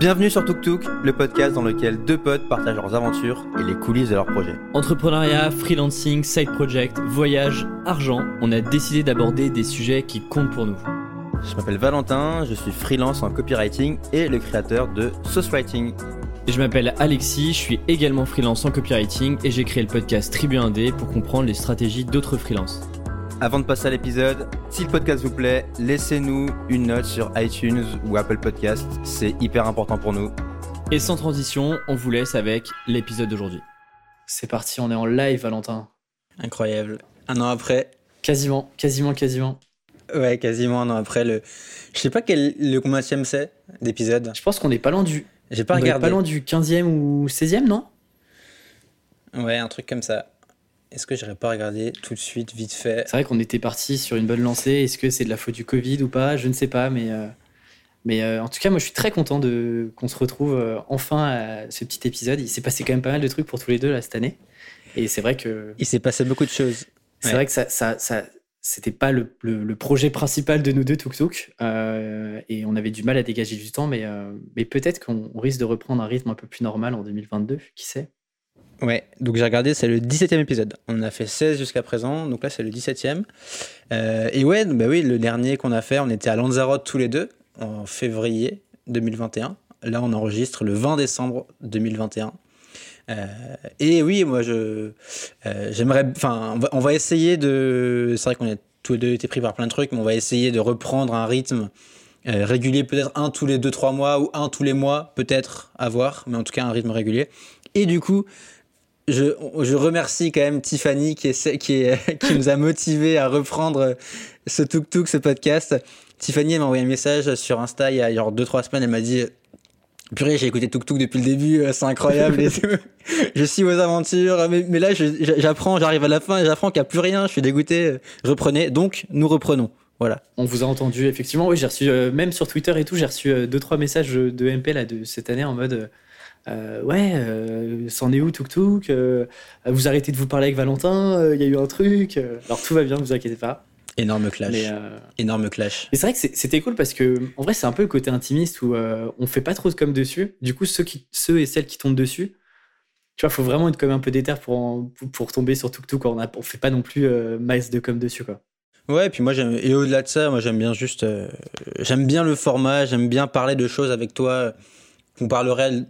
Bienvenue sur Tuk Tuk, le podcast dans lequel deux potes partagent leurs aventures et les coulisses de leurs projets. Entrepreneuriat, freelancing, side project, voyage, argent, on a décidé d'aborder des sujets qui comptent pour nous. Je m'appelle Valentin, je suis freelance en copywriting et le créateur de Sauce Writing. Et je m'appelle Alexis, je suis également freelance en copywriting et j'ai créé le podcast Tribu Indé pour comprendre les stratégies d'autres freelances. Avant de passer à l'épisode, si le podcast vous plaît, laissez-nous une note sur iTunes ou Apple Podcast, c'est hyper important pour nous. Et sans transition, on vous laisse avec l'épisode d'aujourd'hui. C'est parti, on est en live Valentin. Incroyable. Un an après. Quasiment, quasiment, quasiment. Ouais, quasiment un an après le. Je sais pas quel le combien c'est d'épisode. Je pense qu'on est pas loin du. J'ai pas regardé. pas loin du 15e ou 16e, non? Ouais, un truc comme ça. Est-ce que j'irais pas regarder tout de suite, vite fait C'est vrai qu'on était parti sur une bonne lancée. Est-ce que c'est de la faute du Covid ou pas? Je ne sais pas, mais, euh, mais euh, en tout cas, moi, je suis très content de qu'on se retrouve euh, enfin à ce petit épisode. Il s'est passé quand même pas mal de trucs pour tous les deux là cette année, et c'est vrai que il s'est passé beaucoup de choses. C'est vrai que ça, ça, ça c'était pas le, le, projet principal de nous deux Tuk Tuk, et on avait du mal à dégager du temps, mais, mais peut-être qu'on risque de reprendre un rythme un peu plus normal en 2022, qui sait? Ouais, donc j'ai regardé, c'est le 17e épisode. On a fait 16 jusqu'à présent, donc là c'est le 17e. Euh, et ouais, bah oui, le dernier qu'on a fait, on était à Lanzarote tous les deux en février 2021. Là, on enregistre le 20 décembre 2021. Euh, et oui, moi, je euh, j'aimerais, enfin, on, va, essayer de. C'est vrai qu'on a tous les deux été pris par plein de trucs, mais on va essayer de reprendre un rythme régulier, peut-être un tous les 2-3 mois ou un tous les mois, peut-être à voir, mais en tout cas un rythme régulier. Et du coup, je, remercie quand même Tiffany qui, est, qui, nous a motivé à reprendre ce tuk-tuk, ce podcast. Tiffany m'a envoyé un message sur Insta il y a genre 2-3 semaines. Elle m'a dit Purée, j'ai écouté Tuk Tuk depuis le début, c'est incroyable. je suis aux aventures, mais, là, j'apprends, j'arrive à la fin et j'apprends qu'il n'y a plus rien, je suis dégoûté. Reprenez, donc nous reprenons. Voilà. On vous a entendu, effectivement. Oui, j'ai reçu, euh, même sur Twitter et tout, j'ai reçu 2-3 euh, messages de MP là, de cette année en mode euh, ouais, euh, c'en est où Tuk Tuk euh, Vous arrêtez de vous parler avec Valentin Il y a eu un truc Alors tout va bien, vous inquiétez pas. Énorme clash. Énorme clash. Mais c'est vrai que c'était cool parce que, en vrai, c'est un peu le côté intimiste où on fait pas trop de com dessus. Du coup, ceux, qui, ceux et celles qui tombent dessus, tu vois, faut vraiment être comme un peu déter pour, pour tomber sur Tuk Tuk. On, a, on fait pas non plus masse de com dessus, quoi. Ouais, et puis moi, j'aime, et au-delà de ça, moi, j'aime bien juste, j'aime bien le format, j'aime bien parler de choses avec toi qu'on parlerait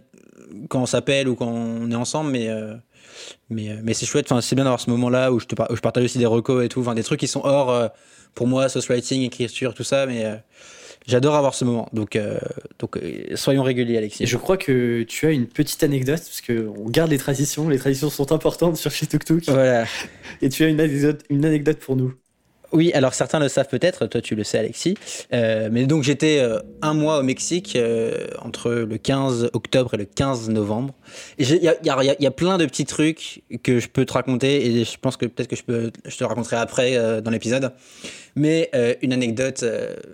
quand on s'appelle ou quand on est ensemble, mais, euh, mais, euh, mais c'est chouette. Enfin, c'est bien d'avoir ce moment-là où je, te je partage aussi des recos et tout, enfin, des trucs qui sont hors, euh, pour moi, sauce writing, écriture, tout ça, mais j'adore avoir ce moment. Donc, donc soyons réguliers, Alexis. je crois que tu as une petite anecdote, parce qu'on garde les traditions. Les traditions sont importantes sur chez Tuk Tuk. Voilà. Et tu as une anecdote, une anecdote pour nous. Oui, alors certains le savent peut-être, toi tu le sais Alexis, euh, mais donc j'étais euh, un mois au Mexique euh, entre le 15 octobre et le 15 novembre. Il y y, y a, plein de petits trucs que je peux te raconter et je pense que peut-être que je, peux, je te raconterai après dans l'épisode. Mais une anecdote,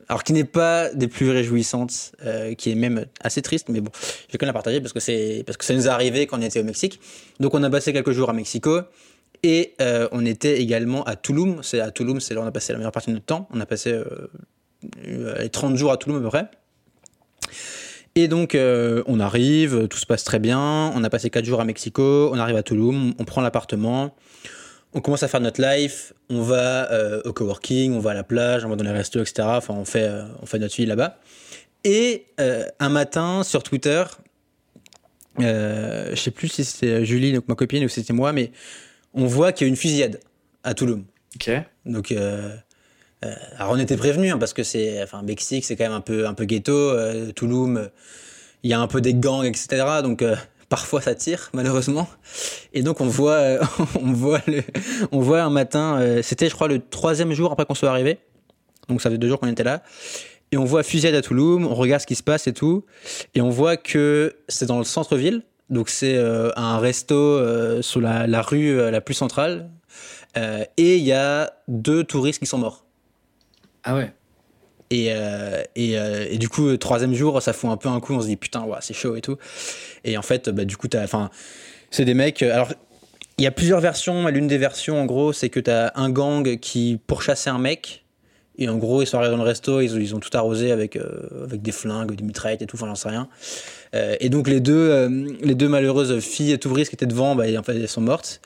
alors qui n'est pas des plus réjouissantes, qui est même assez triste, mais bon, je vais quand même la partager parce que, parce que ça nous est arrivé quand on était au Mexique. Donc on a passé quelques jours à Mexico. Et euh, on était également à Touloum. C'est à Touloum, c'est là où on a passé la meilleure partie de notre temps. On a passé euh, les 30 jours à Touloum à peu près. Et donc, euh, on arrive, tout se passe très bien. On a passé 4 jours à Mexico. On arrive à Touloum, on prend l'appartement. On commence à faire notre life. On va au coworking, on va à la plage, on va dans les restos, etc. Enfin, on fait, on fait notre vie là-bas. Et un matin, sur Twitter, je sais plus si c'était Julie, donc ma copine, ou si c'était moi, mais on voit qu'il y a une fusillade à Toulouse. Ok. Donc, euh, euh, alors on était prévenus hein, parce que c'est, enfin, Mexique, c'est quand même un peu, un peu ghetto. Euh, Toulouse, il y a un peu des gangs, etc. Donc parfois ça tire malheureusement. Et donc on voit, on voit, on voit un matin, c'était je crois le troisième jour après qu'on soit arrivé. Donc ça fait deux jours qu'on était là. Et on voit fusillade à Toulouse, on regarde ce qui se passe et tout. Et on voit que c'est dans le centre-ville. Donc c'est euh, un resto euh, sur la, rue euh, la plus centrale. et il y a deux touristes qui sont morts. Ah ouais. Et, et, et, du coup, troisième jour, ça fout un peu un coup. On se dit putain, ouais, c'est chaud et tout. Et en fait, bah, du coup, c'est des mecs. Alors, il y a plusieurs versions. L'une des versions, en gros, c'est que tu as un gang qui pourchassait un mec Et en gros, ils sont arrivés dans le resto, ils, ils ont tout arrosé avec, euh, avec des flingues, des mitraillettes et tout, enfin, j'en sais rien. Euh, et donc, les deux, euh, les deux malheureuses filles touristes qui étaient devant, bah, en fait, elles sont mortes.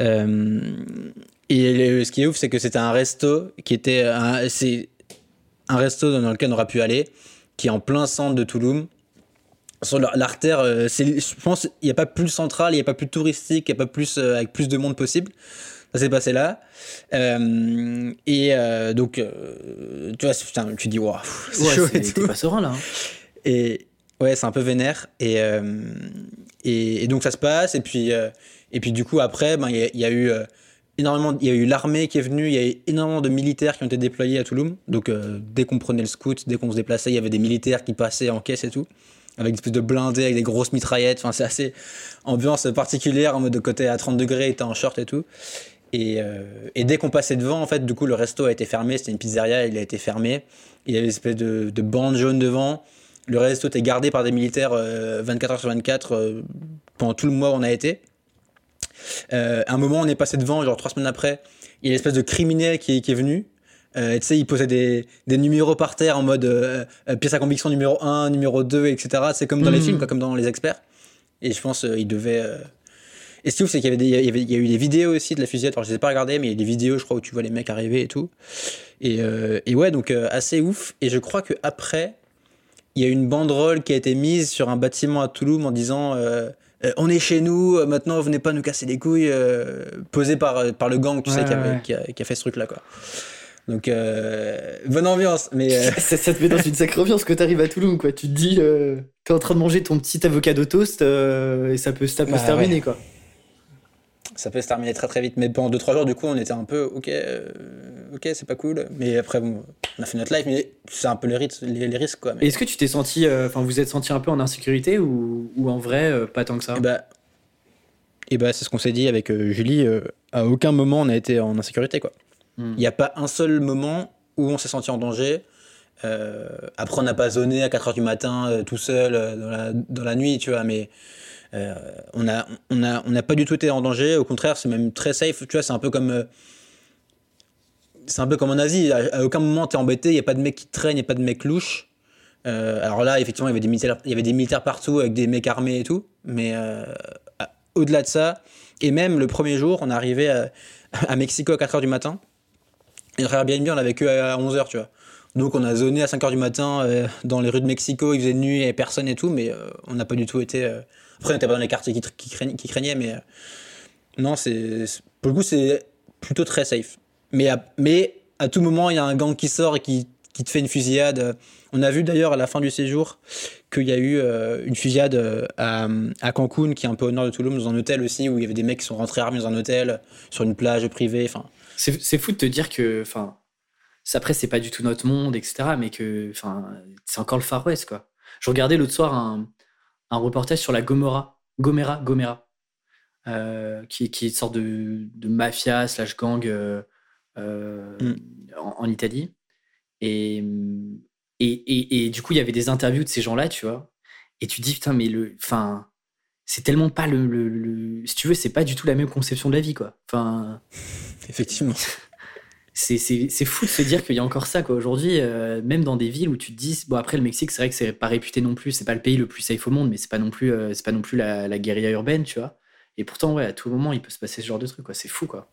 Euh, et ce qui est ouf, c'est que c'était un resto qui était. un- C'est un resto dans lequel on aura pu aller, qui est en plein centre de Toulouse. Sur la- l'artère, c'est- je pense il n'y a pas plus central, il n'y a pas plus touristique, il n'y a pas plus euh, avec plus de monde possible. Ça s'est passé là. Euh, et euh, donc, tu vois, putain, tu dis, waouh, c'est Ouais, chaud et tout. pas serein là. hein. Et ouais, c'est un peu vénère. Et, euh, et, et donc ça se passe. Et puis, euh, et puis du coup, après, ben, il y, a- il y a eu euh, énormément, il y a eu l'armée qui est venue, il y a eu énormément de militaires qui ont été déployés à Toulouse. Donc dès qu'on prenait le scout, dès qu'on se déplaçait, il y avait des militaires qui passaient en caisse et tout. Avec des espèces de blindés, avec des grosses mitraillettes. Enfin, c'est assez ambiance particulière en mode de côté à 30 degrés, t'es en short et tout. Et, dès qu'on passait devant, en fait, du coup, le resto a été fermé. C'était une pizzeria, il a été fermé. Il y avait une espèce de, de bande jaune devant. Le resto était gardé par des militaires euh, 24 heures sur 24 euh, pendant tout le mois où on a été. Euh, à un moment, on est passé devant, genre trois semaines après. Il y a une espèce de criminel qui, qui est venu. Euh, et tu sais, il posait des, des numéros par terre en mode euh, euh, pièce à conviction numéro 1, numéro 2, etc. C'est comme dans les Mhm. films, quoi, comme dans Les Experts. Et je pense qu'il devait. euh, Et ce qui est ouf, c'est qu'il y, avait des- il y, avait- il y a eu des vidéos aussi de la fusillade. Alors, je les ai pas regardées, mais il y a des vidéos, je crois, où tu vois les mecs arriver et tout. Et, euh, et ouais, donc euh, assez ouf. Et je crois que après, il y a une banderole qui a été mise sur un bâtiment à Toulouse en disant euh, Euh, On est chez nous, euh, maintenant venez pas nous casser les couilles, euh, posée par, par le gang, tu sais, Ouais, qui, a, qui a fait ce truc-là, quoi. Donc, euh, bonne ambiance, mais. ça, ça te met dans une sacrée ambiance quand t'arrives à Toulouse, quoi. Tu te dis, t'es en train de manger ton petit avocado toast euh, et ça peut, ça peut Bah, se terminer, ouais. quoi. ça peut se terminer très très vite. Mais pendant 2-3 jours, du coup, on était un peu ok, ok, c'est pas cool. Mais après, bon, on a fait notre life, mais c'est un peu les, risques, les, les risques quoi. Mais, Est-ce que tu t'es senti, euh, enfin, vous êtes senti un peu en insécurité ou, ou en vrai, euh, pas tant que ça? Et bah, et bah, c'est ce qu'on s'est dit avec euh, Julie. à aucun moment on a été en insécurité quoi. Hmm. Il n'y a pas un seul moment où on s'est senti en danger. Après, on n'a pas zoné à 4h du matin tout seul dans, la, dans la nuit, tu vois, mais on n'a on a, on a pas du tout été en danger. Au contraire, c'est même très safe. Tu vois, c'est un peu comme. C'est un peu comme en Asie. À, aucun moment t'es embêté, il n'y a pas de mec qui traîne, il n'y a pas de mec louche. Euh, alors là, effectivement, il y avait des militaires, il avait partout avec des mecs armés et tout. Mais euh, au-delà de ça, et même le premier jour, on est arrivé à, Mexico à 4h du matin. Et notre Airbnb, on l'avait que à 11h, tu vois. Donc on a zoné à 5h du matin euh, dans les rues de Mexico, il faisait nuit et personne et tout, mais on n'a pas du tout été. Après, on n'était pas dans les quartiers qui, tr- qui, craign- qui craignaient, mais non, c'est- pour le coup, c'est plutôt très safe. Mais à, mais à tout moment, il y a un gang qui sort et qui, qui te fait une fusillade. On a vu d'ailleurs à la fin du séjour qu'il y a eu euh, une fusillade euh, à, à Cancun, qui est un peu au nord de Toulouse, dans un hôtel aussi, où il y avait des mecs qui sont rentrés armés dans un hôtel, sur une plage privée. Enfin, C'est fou de te dire que, enfin, après, c'est pas du tout notre monde, etc., mais que, enfin, c'est encore le Far West, quoi. Je regardais l'autre soir un, un reportage sur la Gomorra, Gomera, Gomera, euh, qui, qui est une sorte de, de mafia slash gang Mm. en, en Italie. Et, et, et, et du coup, il y avait des interviews de ces gens-là, tu vois. Et tu te dis, putain, mais le, enfin, c'est tellement pas le, le, le- si tu veux, c'est pas du tout la même conception de la vie, quoi. Enfin, effectivement. c'est c'est- c'est fou de se dire qu'il y a encore ça quoi aujourd'hui euh, même dans des villes où tu te dis bon après le Mexique c'est vrai que c'est pas réputé non plus c'est pas le pays le plus safe au monde mais c'est pas non plus euh, c'est pas non plus la, la guérilla urbaine tu vois et pourtant ouais à tout moment il peut se passer ce genre de truc quoi c'est fou quoi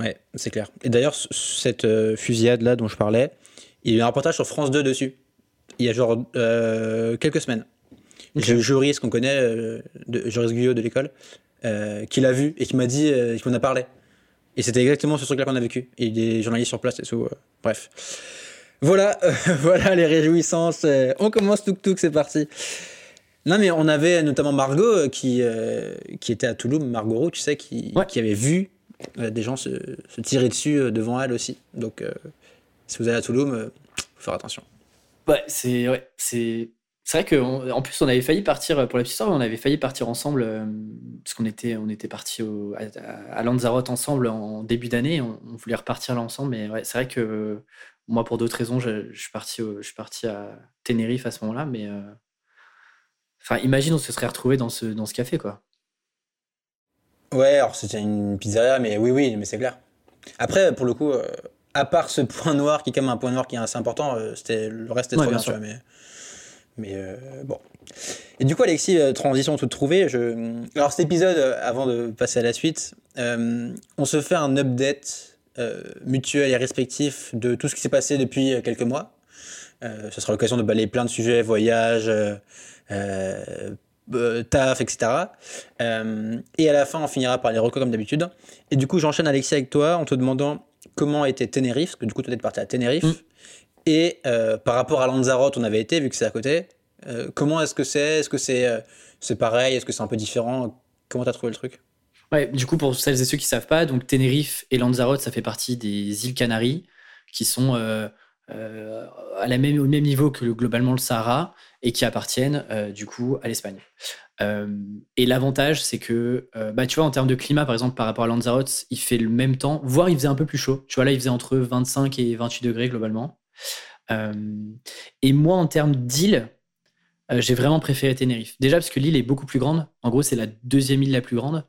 Ouais, c'est clair. Et d'ailleurs, cette euh, fusillade-là dont je parlais, il y a eu un reportage sur France 2 dessus. Il y a genre euh, quelques semaines. Ok. Le juriste qu'on connaît, euh, de, Guyot de l'école, euh, qui l'a vu et qui m'a dit, qui m'en a parlé. Et c'était exactement ce truc-là qu'on a vécu. Et des journalistes sur place et tout. bref. Voilà, voilà les réjouissances. on commence tuk tuk, c'est parti. Non, mais on avait notamment Margot qui, euh, qui était à Toulouse, Margot Roux, tu sais, qui, Ouais. qui avait vu des gens se, tirer dessus euh, devant elle aussi. Donc, euh, si vous allez à Toulouse, euh, faut faire attention. ouais c'est ouais c'est vrai que en plus on avait failli partir pour la petite histoire on avait failli partir ensemble euh, parce qu'on était on était parti à, Lanzarote ensemble en début d'année on, voulait repartir là ensemble mais ouais, c'est vrai que euh, moi pour d'autres raisons je, suis parti je suis parti à Tenerife à ce moment-là mais euh, enfin imagine on se serait retrouvé dans ce dans ce café quoi Ouais, alors c'était une pizzeria, mais oui, oui, mais c'est clair. Après, pour le coup, euh, à part ce point noir qui est quand même un point noir qui est assez important, c'était le reste était trop bien, sûr. mais mais bon. Et du coup, Alexis, transition toute trouvée. Je... Alors, cet épisode, avant de passer à la suite, on se fait un update mutuel et respectif de tout ce qui s'est passé depuis quelques mois. Euh, ce sera l'occasion de balayer plein de sujets, voyage, euh, euh, taf, etc. et à la fin, on finira par les recos comme d'habitude. Et du coup, j'enchaîne Alexis avec toi en te demandant comment était Tenerife, parce que du coup, tu es parti à Tenerife. Mm. Et par rapport à Lanzarote, on avait été, vu que c'est à côté. comment est-ce que c'est? Est-ce que c'est c'est pareil? Est-ce que c'est un peu différent? Comment tu as trouvé le truc? Ouais, du coup, pour celles et ceux qui savent pas, donc Tenerife et Lanzarote, ça fait partie des îles Canaries, qui sont euh, à la même, au même niveau que globalement le Sahara et qui appartiennent euh, du coup à l'Espagne. Euh, et l'avantage, c'est que, bah, tu vois, en termes de climat, par exemple, par rapport à Lanzarote, il fait le même temps, voire il faisait un peu plus chaud. Tu vois, là, il faisait entre 25 et 28 degrés globalement. et moi, en termes d'île, j'ai vraiment préféré Tenerife. Déjà parce que l'île est beaucoup plus grande. En gros, c'est la deuxième île la plus grande.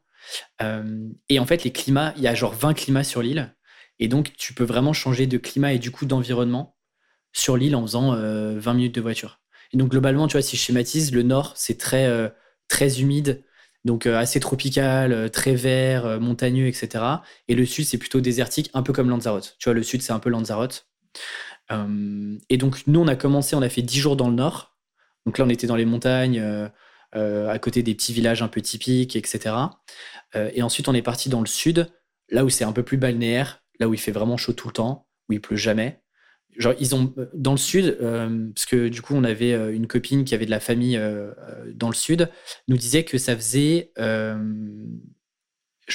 et en fait, les climats, il y a genre 20 climats sur l'île. Et donc, tu peux vraiment changer de climat et du coup d'environnement sur l'île en faisant 20 euh, minutes de voiture. Et donc, globalement, tu vois, si je schématise, le nord, c'est très, euh, humide, donc euh, assez tropical, très vert, montagneux, etc. Et le sud, c'est plutôt désertique, un peu comme Lanzarote. Tu vois, le sud, c'est un peu Lanzarote. et donc, nous, on a commencé, on a fait 10 jours dans le nord. Donc là, on était dans les montagnes, à côté des petits villages un peu typiques, etc. et ensuite, on est parti dans le sud, là où c'est un peu plus balnéaire, là où il fait vraiment chaud tout le temps, où il pleut jamais. Genre, ils ont dans le sud, euh, parce que du coup, on avait euh, une copine qui avait de la famille euh, dans le sud, nous disait que ça faisait, je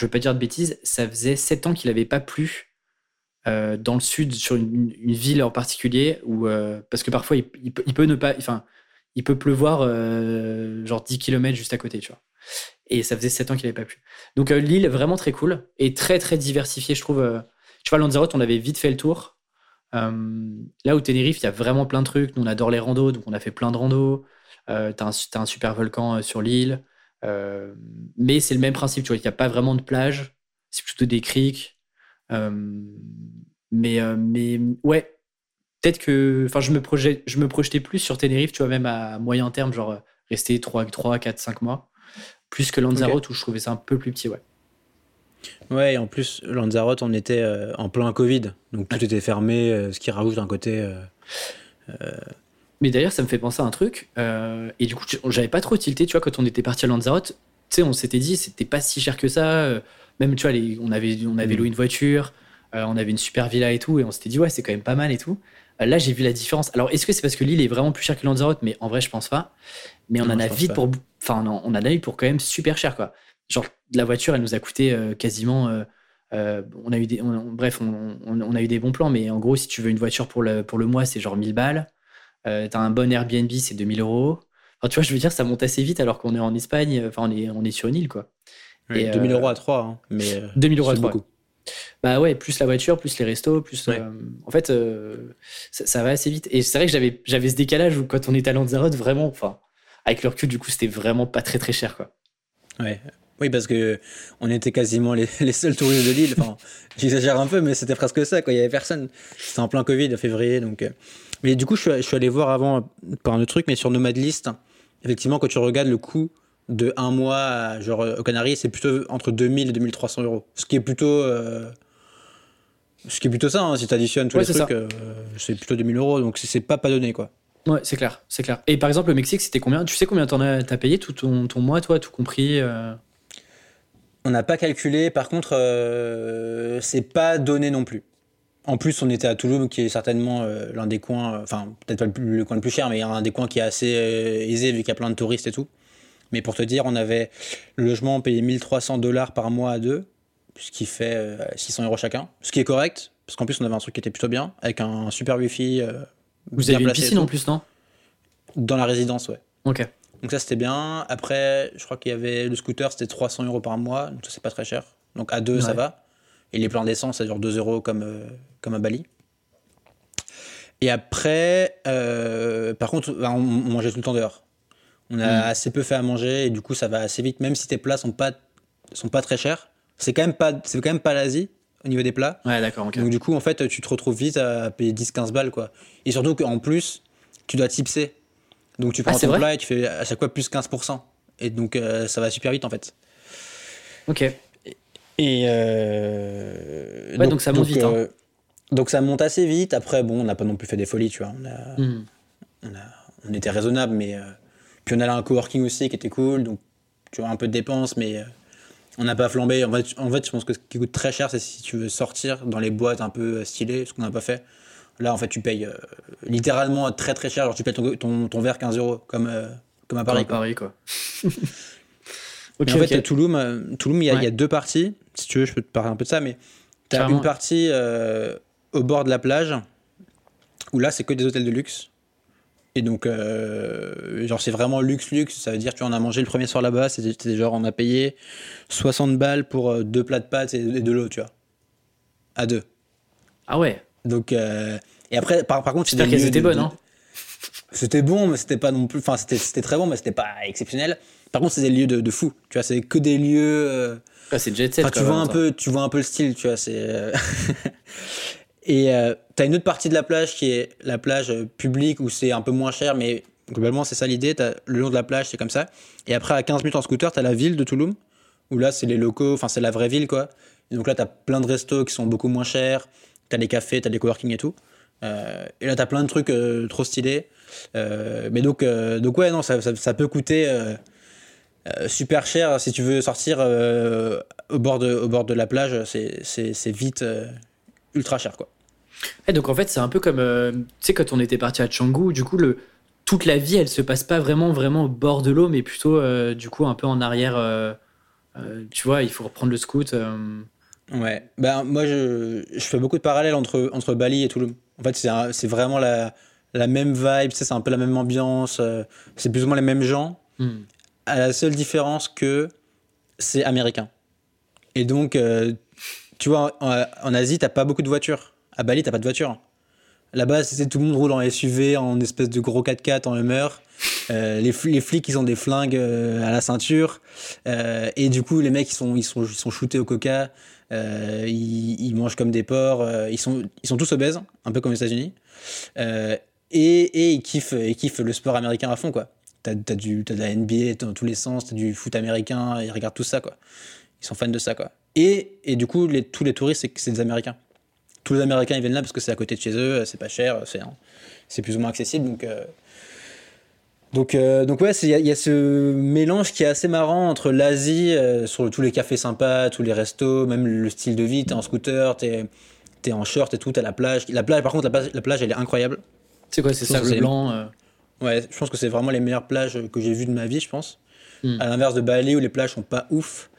veux pas dire de bêtises, ça faisait sept ans qu'il n'avait pas plu dans le sud sur une, ville en particulier, où, parce que parfois il, peut, ne pas, enfin, il peut pleuvoir genre 10 km juste à côté, tu vois. Et ça faisait sept ans qu'il n'avait pas plu. Donc l'île vraiment très cool et très très diversifiée, je trouve tu vois, Lanzarote, on avait vite fait le tour. Euh, là où Tenerife, il y a vraiment plein de trucs. Nous, on adore les randos, donc on a fait plein de randos. Euh, t'as un, un, super volcan euh, sur l'île. Euh, mais c'est le même principe, tu vois. Il n'y a pas vraiment de plage. C'est plutôt des criques. mais, mais ouais, peut-être que. Enfin, je, me je me projetais plus sur Tenerife, tu vois, même à moyen terme, genre rester 3, 3 4, 5 mois. Plus que Lanzarote, où je trouvais ça un peu plus petit, ouais. Ouais, et en plus, Lanzarote, on était euh, en plein Covid, donc tout était fermé, euh, ce qui rajoute un côté. Euh, Mais d'ailleurs, ça me fait penser à un truc, et du coup, j'avais pas trop tilté, tu vois, quand on était parti à Lanzarote, tu sais, on s'était dit, c'était pas si cher que ça, même, tu vois, les, on avait, on avait mm. loué une voiture, on avait une super villa et tout, et on s'était dit, ouais, c'est quand même pas mal et tout. Là, j'ai vu la différence. Alors, est-ce que c'est parce que l'île est vraiment plus chère que Lanzarote? Mais en vrai, je pense pas. Mais on en a vite pour. Enfin, non, on en a eu pour quand même super cher, quoi genre la voiture, elle nous a coûté euh, quasiment. Euh, euh, on a eu des, bref, on, a eu des bons plans, mais en gros, si tu veux une voiture pour le, pour le mois, c'est genre 1000 balles. Euh, T'as un bon Airbnb, c'est 2000 euros. Enfin, tu vois, je veux dire, ça monte assez vite alors qu'on est en Espagne. Enfin, on est, on est sur une île, quoi. et, 2000 euros à 3, hein, mais 2000 euros à 3. Beaucoup. Bah ouais, plus la voiture, plus les restos, plus. en fait, ça, va assez vite. Et c'est vrai que j'avais, j'avais ce décalage où quand on était à Lanzarote, vraiment, enfin, avec le recul, du coup, c'était vraiment pas très très cher, quoi. Ouais, oui, parce que on était quasiment les, seuls touristes de l'île. Enfin, j'exagère un peu, mais c'était presque ça. Quoi. Il y avait personne. C'était en plein Covid, en février. Donc, euh. mais du coup, je suis, allé voir avant par un autre truc, mais sur Nomadlist, effectivement, quand tu regardes le coût de un mois genre, aux Canaries, c'est plutôt entre 2000 et 2300 euros. Ce qui est plutôt. Euh, ce qui est plutôt ça, hein, si tu additionnes tous les trucs, euh, c'est plutôt 2000 euros, donc c'est pas pas donné quoi. Ouais, c'est clair, c'est clair. Et par exemple, le Mexique, c'était combien? Tu sais combien t'en as, as payé? Tout ton, ton mois, toi, tout compris on n'a pas calculé, par contre, euh, c'est pas donné non plus. En plus, on était à Toulouse, qui est certainement euh, l'un des coins, euh, enfin, peut-être pas le, coin le plus cher, mais un des coins qui est assez aisé vu qu'il y a plein de touristes et tout. Mais pour te dire, on avait le logement payé 1300 dollars par mois à deux, ce qui fait 600 euros chacun, ce qui est correct, parce qu'en plus, on avait un truc qui était plutôt bien, avec un super wifi. Vous avez une piscine en plus, non? Dans la résidence, ouais. Ok. Donc ça c'était bien. Après, je crois qu'il y avait le scooter, c'était 300 euros par mois, donc ça c'est pas très cher. Donc à deux ça va. Et les plans d'essence, ça dure 2 euros comme, euh, comme à Bali. Et après, euh, par contre, on, mangeait tout le temps dehors. On a hmm. assez peu fait à manger et du coup ça va assez vite, même si tes plats sont pas, sont pas très chers. C'est quand même pas, c'est quand même pas l'Asie. au niveau des plats. Ouais, d'accord. Donc du coup, en fait, tu te retrouves vite à payer 10-15 balles, quoi. Et surtout qu'en plus, tu dois tipser. Donc tu prends Ah, ton plat et tu fais à chaque fois plus 15%. Et donc euh, ça va super vite, en fait. Ok. Et euh, Ouais, donc ça monte vite, hein. euh, donc ça monte assez vite. Après, bon, on n'a pas non plus fait des folies, tu vois. On, a, Hmm. on, a- on était raisonnable, mais puis on allait à un coworking aussi qui était cool. Donc tu vois un peu de dépenses, mais on n'a pas flambé. En fait, en fait, je pense que ce qui coûte très cher, c'est si tu veux sortir dans les boîtes un peu stylées, ce qu'on n'a pas fait. Là, en fait, tu payes euh, littéralement très très cher. Genre, tu payes ton, ton, ton verre 15 euros, comme, euh, comme à Paris. Paris, quoi. Paris, quoi. en fait, ok. à Touloum, euh, Touloum, il y, a- il y a deux parties. Si tu veux, je peux te parler un peu de ça, mais tu as une partie euh, au bord de la plage où là, c'est que des hôtels de luxe. Et donc, euh, genre, c'est vraiment luxe, luxe. Ça veut dire, tu vois, on a mangé le premier soir là-bas, c'était c'était genre, on a payé 60 balles pour euh, deux plats de pâtes et, et de l'eau, tu vois. À deux. Ah ouais. Donc, euh, et après, par, par contre, J'espère qu'elles étaient bonnes, hein. C'était bon, mais c'était pas non plus. Enfin, c'était c'était très bon, mais c'était pas exceptionnel. Par contre, c'est des lieux de, de fou. Tu vois, c'est que des lieux. euh, Ah, c'est jet set. Enfin, tu vois un peu, tu vois un peu le style, tu vois. C'est euh, et euh, t'as une autre partie de la plage qui est la plage publique où c'est un peu moins cher, mais globalement c'est ça l'idée. Le long de la plage, c'est comme ça. Et après à 15 minutes en scooter, t'as la ville de Touloum où là c'est les locaux, enfin c'est la vraie ville quoi. Et donc là t'as plein de restos qui sont beaucoup moins chers. T'as des cafés, t'as des coworking et tout. Euh, et là t'as plein de trucs euh, trop stylés. Euh, mais donc donc ouais non ça, peut coûter. super cher si tu veux sortir au, bord de, au bord de la plage, c'est- vite ultra cher quoi. Et donc en fait, c'est un peu comme, tu sais, quand on était parti à Canggu, du coup, le, toute la vie, elle se passe pas vraiment, vraiment au bord de l'eau, mais plutôt, du coup, un peu en arrière. tu vois, il faut reprendre le scoot. Ouais, ben moi je, je fais beaucoup de parallèles entre, entre Bali et Toulouse. En fait, c'est vraiment la, la même vibe, c'est un peu la même ambiance, euh, c'est plus ou moins les mêmes gens, hmm. à la seule différence que c'est américain. Et donc, euh, tu vois, en, en Asie, t'as pas beaucoup de voitures. À Bali, t'as pas de voiture. Là-bas, c'est tout le monde roule en SUV, en espèce de gros 4x4 en Hummer. Euh, les, les flics, ils ont des flingues euh, à la ceinture. Et du coup, les mecs, ils sont, ils sont, ils sont shootés au coca. Euh, ils, mangent comme des porcs. euh, ils, sont, ils sont tous obèses, un peu comme aux États-Unis. Euh, et, et ils, kiffent, ils kiffent le sport américain à fond, quoi. T'as as, de la NBA dans tous les sens, t'as du foot américain, ils regardent tout ça, quoi. Ils sont fans de ça, quoi. Et, et du coup, les, tous les touristes, c'est- des Américains. Tous les Américains, ils viennent là parce que c'est à côté de chez eux, c'est pas cher, c'est c'est plus ou moins accessible. Donc, donc, euh, donc ouais, il y, a- il y a ce mélange qui est assez marrant entre l'Asie, euh, sur tous les cafés sympas, tous les restos, même le style de vie. T'es en scooter, t'es es en short et tout, t'as la plage. La plage, par contre, la plage, la plage elle est incroyable. C'est quoi, c'est sable c'est- blanc euh, Ouais, je pense que c'est vraiment les meilleures plages que j'ai vues de ma vie, je pense. Hmm. À l'inverse de Bali où les plages sont pas ouf.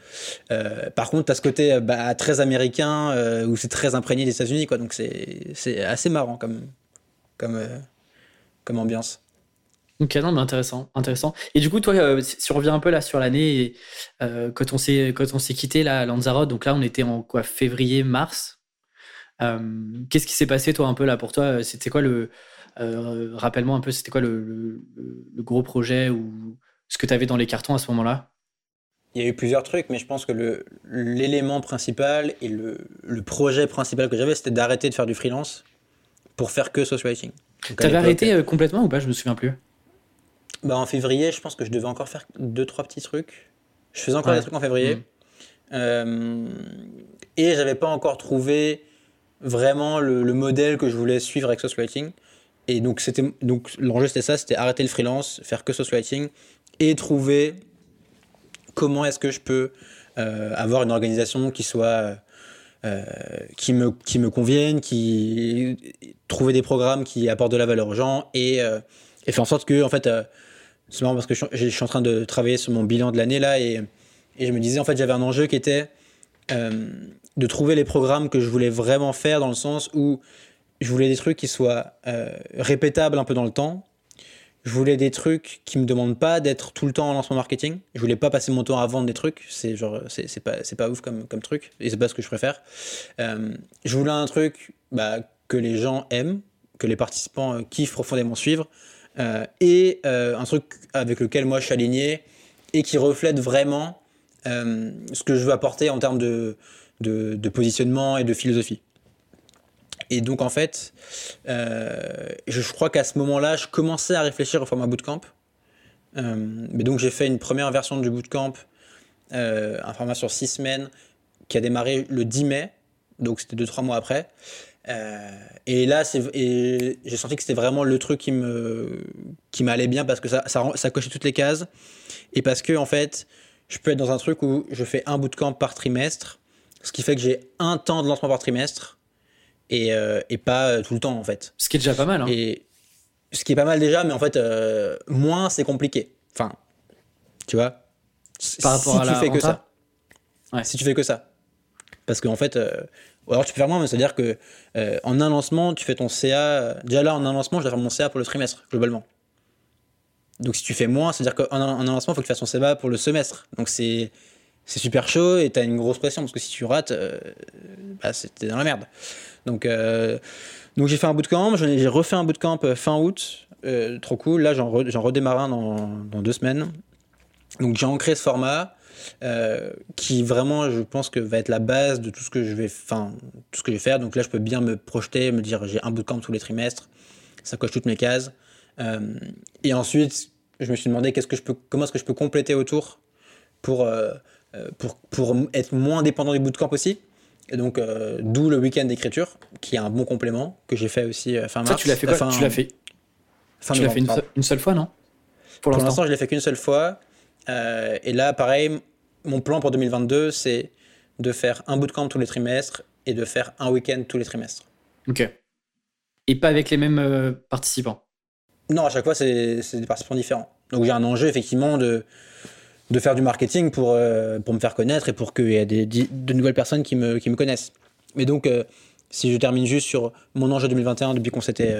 Euh, par contre, t'as ce côté bah, très américain euh, où c'est très imprégné des États-Unis, quoi. Donc c'est c'est assez marrant comme comme euh, comme ambiance. Ok, non, mais intéressant, intéressant. Et du coup, toi, euh, si on revient un peu là sur l'année, euh, quand on s'est quand on s'est quitté là, à Lanzarote, donc là, on était en quoi, février, mars. Euh, Qu'est-ce qui s'est passé toi un peu là pour toi? C'était quoi le euh, rappelle-moi un peu, c'était quoi le, le- le gros projet ou ce que tu avais dans les cartons à ce moment-là? Il y a eu plusieurs trucs, mais je pense que l'élément principal et le, le projet principal que j'avais, c'était d'arrêter de faire du freelance pour faire que social writing. T'avais arrêté euh, complètement ou pas? Je me souviens plus. Bah, en février, je pense que je devais encore faire deux, trois petits trucs. Je faisais encore Ouais. des trucs en février. Mm. Euh, et j'avais pas encore trouvé vraiment le, le modèle que je voulais suivre avec Source Writing. Et donc, c'était, donc l'enjeu, c'était ça, c'était arrêter le freelance, faire que Source Writing et trouver comment est-ce que je peux euh, avoir une organisation qui soit... euh, qui, me, qui me convienne, qui trouver des programmes qui apportent de la valeur aux gens et, euh, et faire en sorte que en fait c'est marrant parce que je, suis en train de travailler sur mon bilan de l'année là et, et je me disais en fait j'avais un enjeu qui était euh, de trouver les programmes que je voulais vraiment faire dans le sens où je voulais des trucs qui soient euh, répétables un peu dans le temps je voulais des trucs qui me demandent pas d'être tout le temps en lancement marketing. Je voulais pas passer mon temps à vendre des trucs. C'est genre, c'est pas, c'est pas ouf comme, comme truc. Et c'est pas ce que je préfère. Euh, je voulais un truc bah, que les gens aiment, que les participants kiffent profondément suivre. Euh, et euh, un truc avec lequel moi je suis aligné et qui reflète vraiment euh, ce que je veux apporter en termes de, de, positionnement et de philosophie. Et donc en fait, je, crois qu'à ce moment-là, je commençais à réfléchir au format bootcamp. Mais donc j'ai fait une première version du bootcamp, un format sur six semaines, qui a démarré le 10 mai, donc c'était 2-3 mois après. Euh, et là, et j'ai senti que c'était vraiment le truc qui me qui m'allait bien parce que ça, ça, ça cochait toutes les cases et parce que en fait, je peux être dans un truc où je fais un bootcamp par trimestre, ce qui fait que j'ai un temps de lancement par trimestre et, euh, et pas euh, tout le temps en fait. Ce qui est déjà pas mal. Hein. Et ce qui est pas mal déjà, mais en fait, euh, moins c'est compliqué. Enfin, tu vois. Par rapport si à tu la fais que ça. Ouais. Si tu fais que ça. Parce qu'en fait, alors tu peux faire moins, mais c'est-à-dire que euh, en un lancement, tu fais ton CA. euh, Déjà là, en un lancement, je dois faire mon CA pour le trimestre, globalement. Donc si tu fais moins, c'est-à-dire qu'en un, en un lancement, il faut que tu fasses ton CA pour le semestre. Donc c'est. Super chaud et t'as une grosse pression parce que si tu rates, euh, bah, t'es dans la merde. Donc, euh, donc j'ai fait un bootcamp, j'ai refait un bootcamp fin août, trop cool. Là, j'en, re- j'en redémarre un dans deux semaines. Donc j'ai ancré ce format euh, qui vraiment, je pense que va être la base de tout ce que je vais, enfin, tout ce que je vais faire. Donc là, je peux bien me projeter, me dire j'ai un bootcamp tous les trimestres, ça coche toutes mes cases. Euh, et ensuite, je me suis demandé qu'est-ce que je peux, comment est-ce que je peux compléter autour pour, euh, pour, pour être moins dépendant du bootcamp aussi. Et donc, euh, d'où le week-end d'écriture, qui est un bon complément, que j'ai fait aussi euh, fin mars. Ça, tu l'as fait quoi fin- Tu l'as fait, fin tu l'as fait une, seule- une seule fois, non? Pour l'instant, je l'ai fait qu'une seule fois. Euh, et là, pareil, mon plan pour 2022, c'est de faire un bootcamp tous les trimestres et de faire un week-end tous les trimestres. Ok. Et pas avec les mêmes euh, participants? Non, à chaque fois, c'est des participants différents. Donc j'ai un enjeu, effectivement, de, de faire du marketing pour, euh, pour me faire connaître et pour qu'il y ait des, de nouvelles personnes qui me, qui me connaissent. Mais donc, euh, si je termine juste sur mon enjeu 2021 depuis qu'on s'était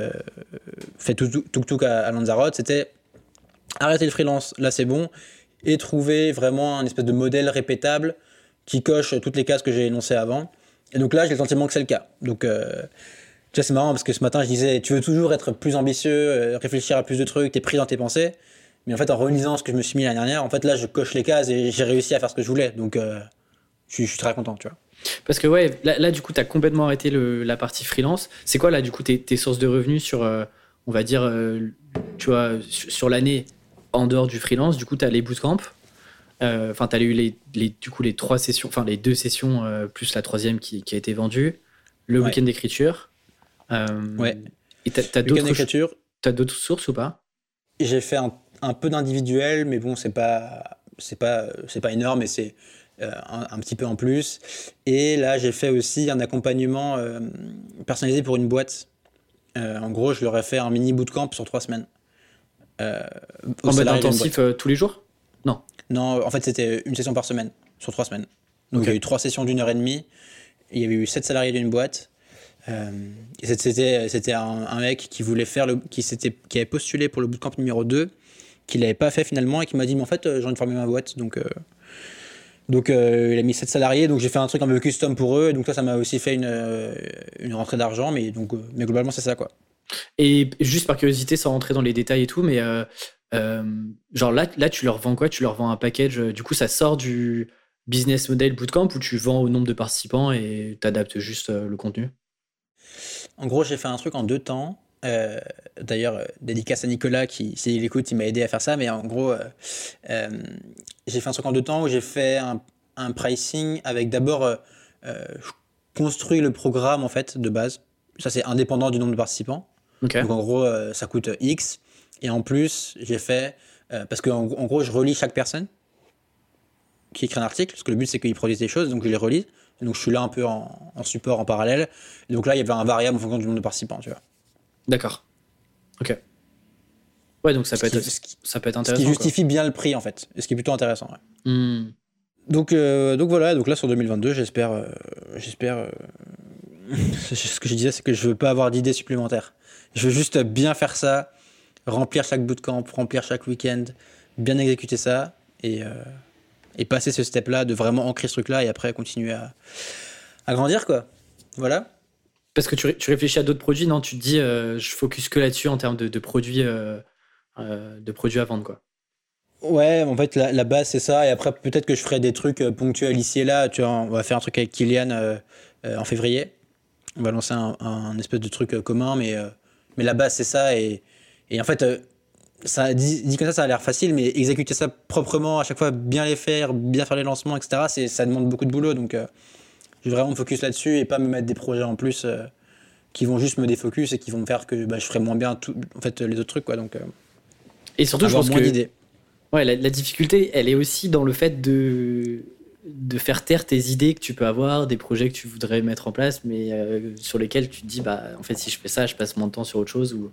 fait tout tuk tuk à, à Lanzarote, c'était arrêter le freelance, là c'est bon, et trouver vraiment un espèce de modèle répétable qui coche toutes les cases que j'ai énoncées avant. Et donc là, j'ai le sentiment que c'est le cas. Donc, euh, tu vois, c'est marrant parce que ce matin, je disais, tu veux toujours être plus ambitieux, euh, réfléchir à plus de trucs, t'es pris dans tes pensées. Mais en fait, en relisant ce que je me suis mis l'année dernière, en fait, là, je coche les cases et j'ai réussi à faire ce que je voulais. Donc, euh, je, suis, très content, tu vois. Parce que ouais, là, du coup, tu as complètement arrêté la partie freelance. C'est quoi là, du coup, tes, sources de revenus sur, euh, on va dire, tu vois, sur l'année en dehors du freelance Du coup, tu as les bootcamps. Euh, Enfin, tu as eu les, les, du coup les trois sessions, enfin les deux sessions euh, plus la troisième qui, qui a été vendue, le Ouais. week-end d'écriture. Euh, Ouais. Et tu as, d'autres sources ou pas? J'ai fait un, un peu d'individuel, mais bon, c'est pas, c'est pas, c'est pas énorme, mais c'est euh, un, un petit peu en plus. Et là, j'ai fait aussi un accompagnement euh, personnalisé pour une boîte. Euh, en gros, je leur ai fait un mini bootcamp sur trois semaines. Euh, En mode intensif euh, tous les jours? Boîte. Non, en fait, c'était une session par semaine, sur trois semaines. Donc, il y a eu trois sessions d'une heure et demie. Il y avait eu sept salariés d'une boîte. Euh, et c'était c'était un, un mec qui voulait faire le qui s'était qui avait postulé pour le bootcamp numéro 2 qui l'avait pas fait finalement et qui m'a dit mais en fait euh, j'ai envie de former ma boîte donc euh, donc euh, il a mis 7 salariés donc j'ai fait un truc un peu custom pour eux et donc ça ça m'a aussi fait une, euh, une rentrée d'argent mais donc euh, mais globalement c'est ça quoi Et juste par curiosité, sans rentrer dans les détails et tout, mais euh, euh, genre là, là, tu leur vends quoi? Tu leur vends un package. euh, Du coup, ça sort du business model bootcamp ou tu vends au nombre de participants et t'adaptes juste le contenu? En gros, j'ai fait un truc en deux temps. D'ailleurs, dédicace à Nicolas qui, s'il écoute, il m'a aidé à faire ça. Mais en gros, j'ai fait un truc en deux temps où j'ai fait un, un pricing avec d'abord, construis le programme en fait de base. Ça, c'est indépendant du nombre de participants. Donc en gros, euh, ça coûte X. Et en plus, j'ai fait. euh, parce qu'en en gros, je relis chaque personne qui écrit un article. Parce que le but, c'est qu'ils produisent des choses. Donc je les relis. Et donc je suis là un peu en, en support en parallèle. Et donc là, il y avait un variable en fonction du nombre de participants, tu vois. D'accord. Ok. Ouais, donc ça peut Ce qui- être, ce qui- ça peut être Ce intéressant. qui quoi. justifie bien le prix, en fait. Et ce qui est plutôt intéressant. ouais. Hmm. Donc, euh, donc voilà, donc là sur 2022, j'espère. j'espère. ce que je disais, c'est que je veux pas avoir d'idées supplémentaires. Je veux juste bien faire ça, remplir chaque bootcamp, remplir chaque week-end, bien exécuter ça et, euh, et passer ce step-là, de vraiment ancrer ce truc-là et après continuer à, à grandir, quoi. Voilà. Parce que tu, ré- tu réfléchis à d'autres produits, non? Tu te dis, euh, je focus que là-dessus en termes de, de produits, euh, euh, de produits à vendre, quoi. Ouais, en fait, la, base, c'est ça. Et après, peut-être que je ferai des trucs ponctuels ici et là. Tu vois, on va faire un truc avec Kylian en février. On va lancer un, espèce de truc commun, mais, mais la base, c'est ça. Et, et en fait, ça dit, dit, comme ça, ça a l'air facile, mais exécuter ça proprement, à chaque fois bien les faire, bien faire les lancements, etc., ça demande beaucoup de boulot. Donc, euh, je vais vraiment me focus là-dessus et pas me mettre des projets en plus euh, qui vont juste me défocus et qui vont faire que bah, je ferai moins bien tout, en fait, les autres trucs. Quoi, donc, euh, et surtout, je pense moins d'idées. Ouais, la, difficulté, elle est aussi dans le fait de, de faire taire tes idées que tu peux avoir, des projets que tu voudrais mettre en place, mais sur lesquels tu te dis, bah, en fait, si je fais ça, je passe moins de temps sur autre chose ou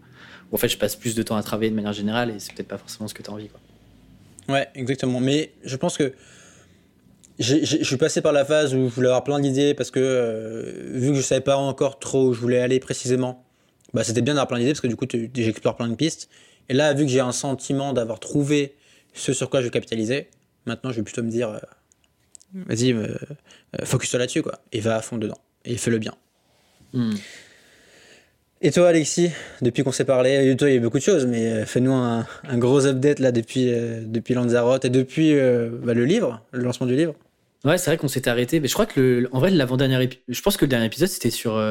en fait je passe plus de temps à travailler de manière générale et c'est peut-être pas forcément ce que tu as envie. Quoi. Ouais, exactement. Mais je pense que je suis passé par la phase où je voulais avoir plein d'idées parce que euh, vu que je savais pas encore trop où je voulais aller précisément, bah, c'était bien d'avoir plein d'idées parce que du coup j'explore plein de pistes. Et là, vu que j'ai un sentiment d'avoir trouvé ce sur quoi je vais capitaliser, maintenant je vais plutôt me dire euh, vas-y, euh, focus-toi là-dessus quoi, et va à fond dedans et fais-le bien. Hmm. Et toi, Alexis, depuis qu'on s'est parlé, toi, il y a eu beaucoup de choses, mais euh, fais-nous un, gros update là depuis, euh, depuis Lanzarote et depuis euh, bah, le livre, le lancement du livre. Ouais, c'est vrai qu'on s'était arrêté, mais je crois que le, en vrai, l'avant-dernier épisode, je pense que le dernier épisode c'était sur,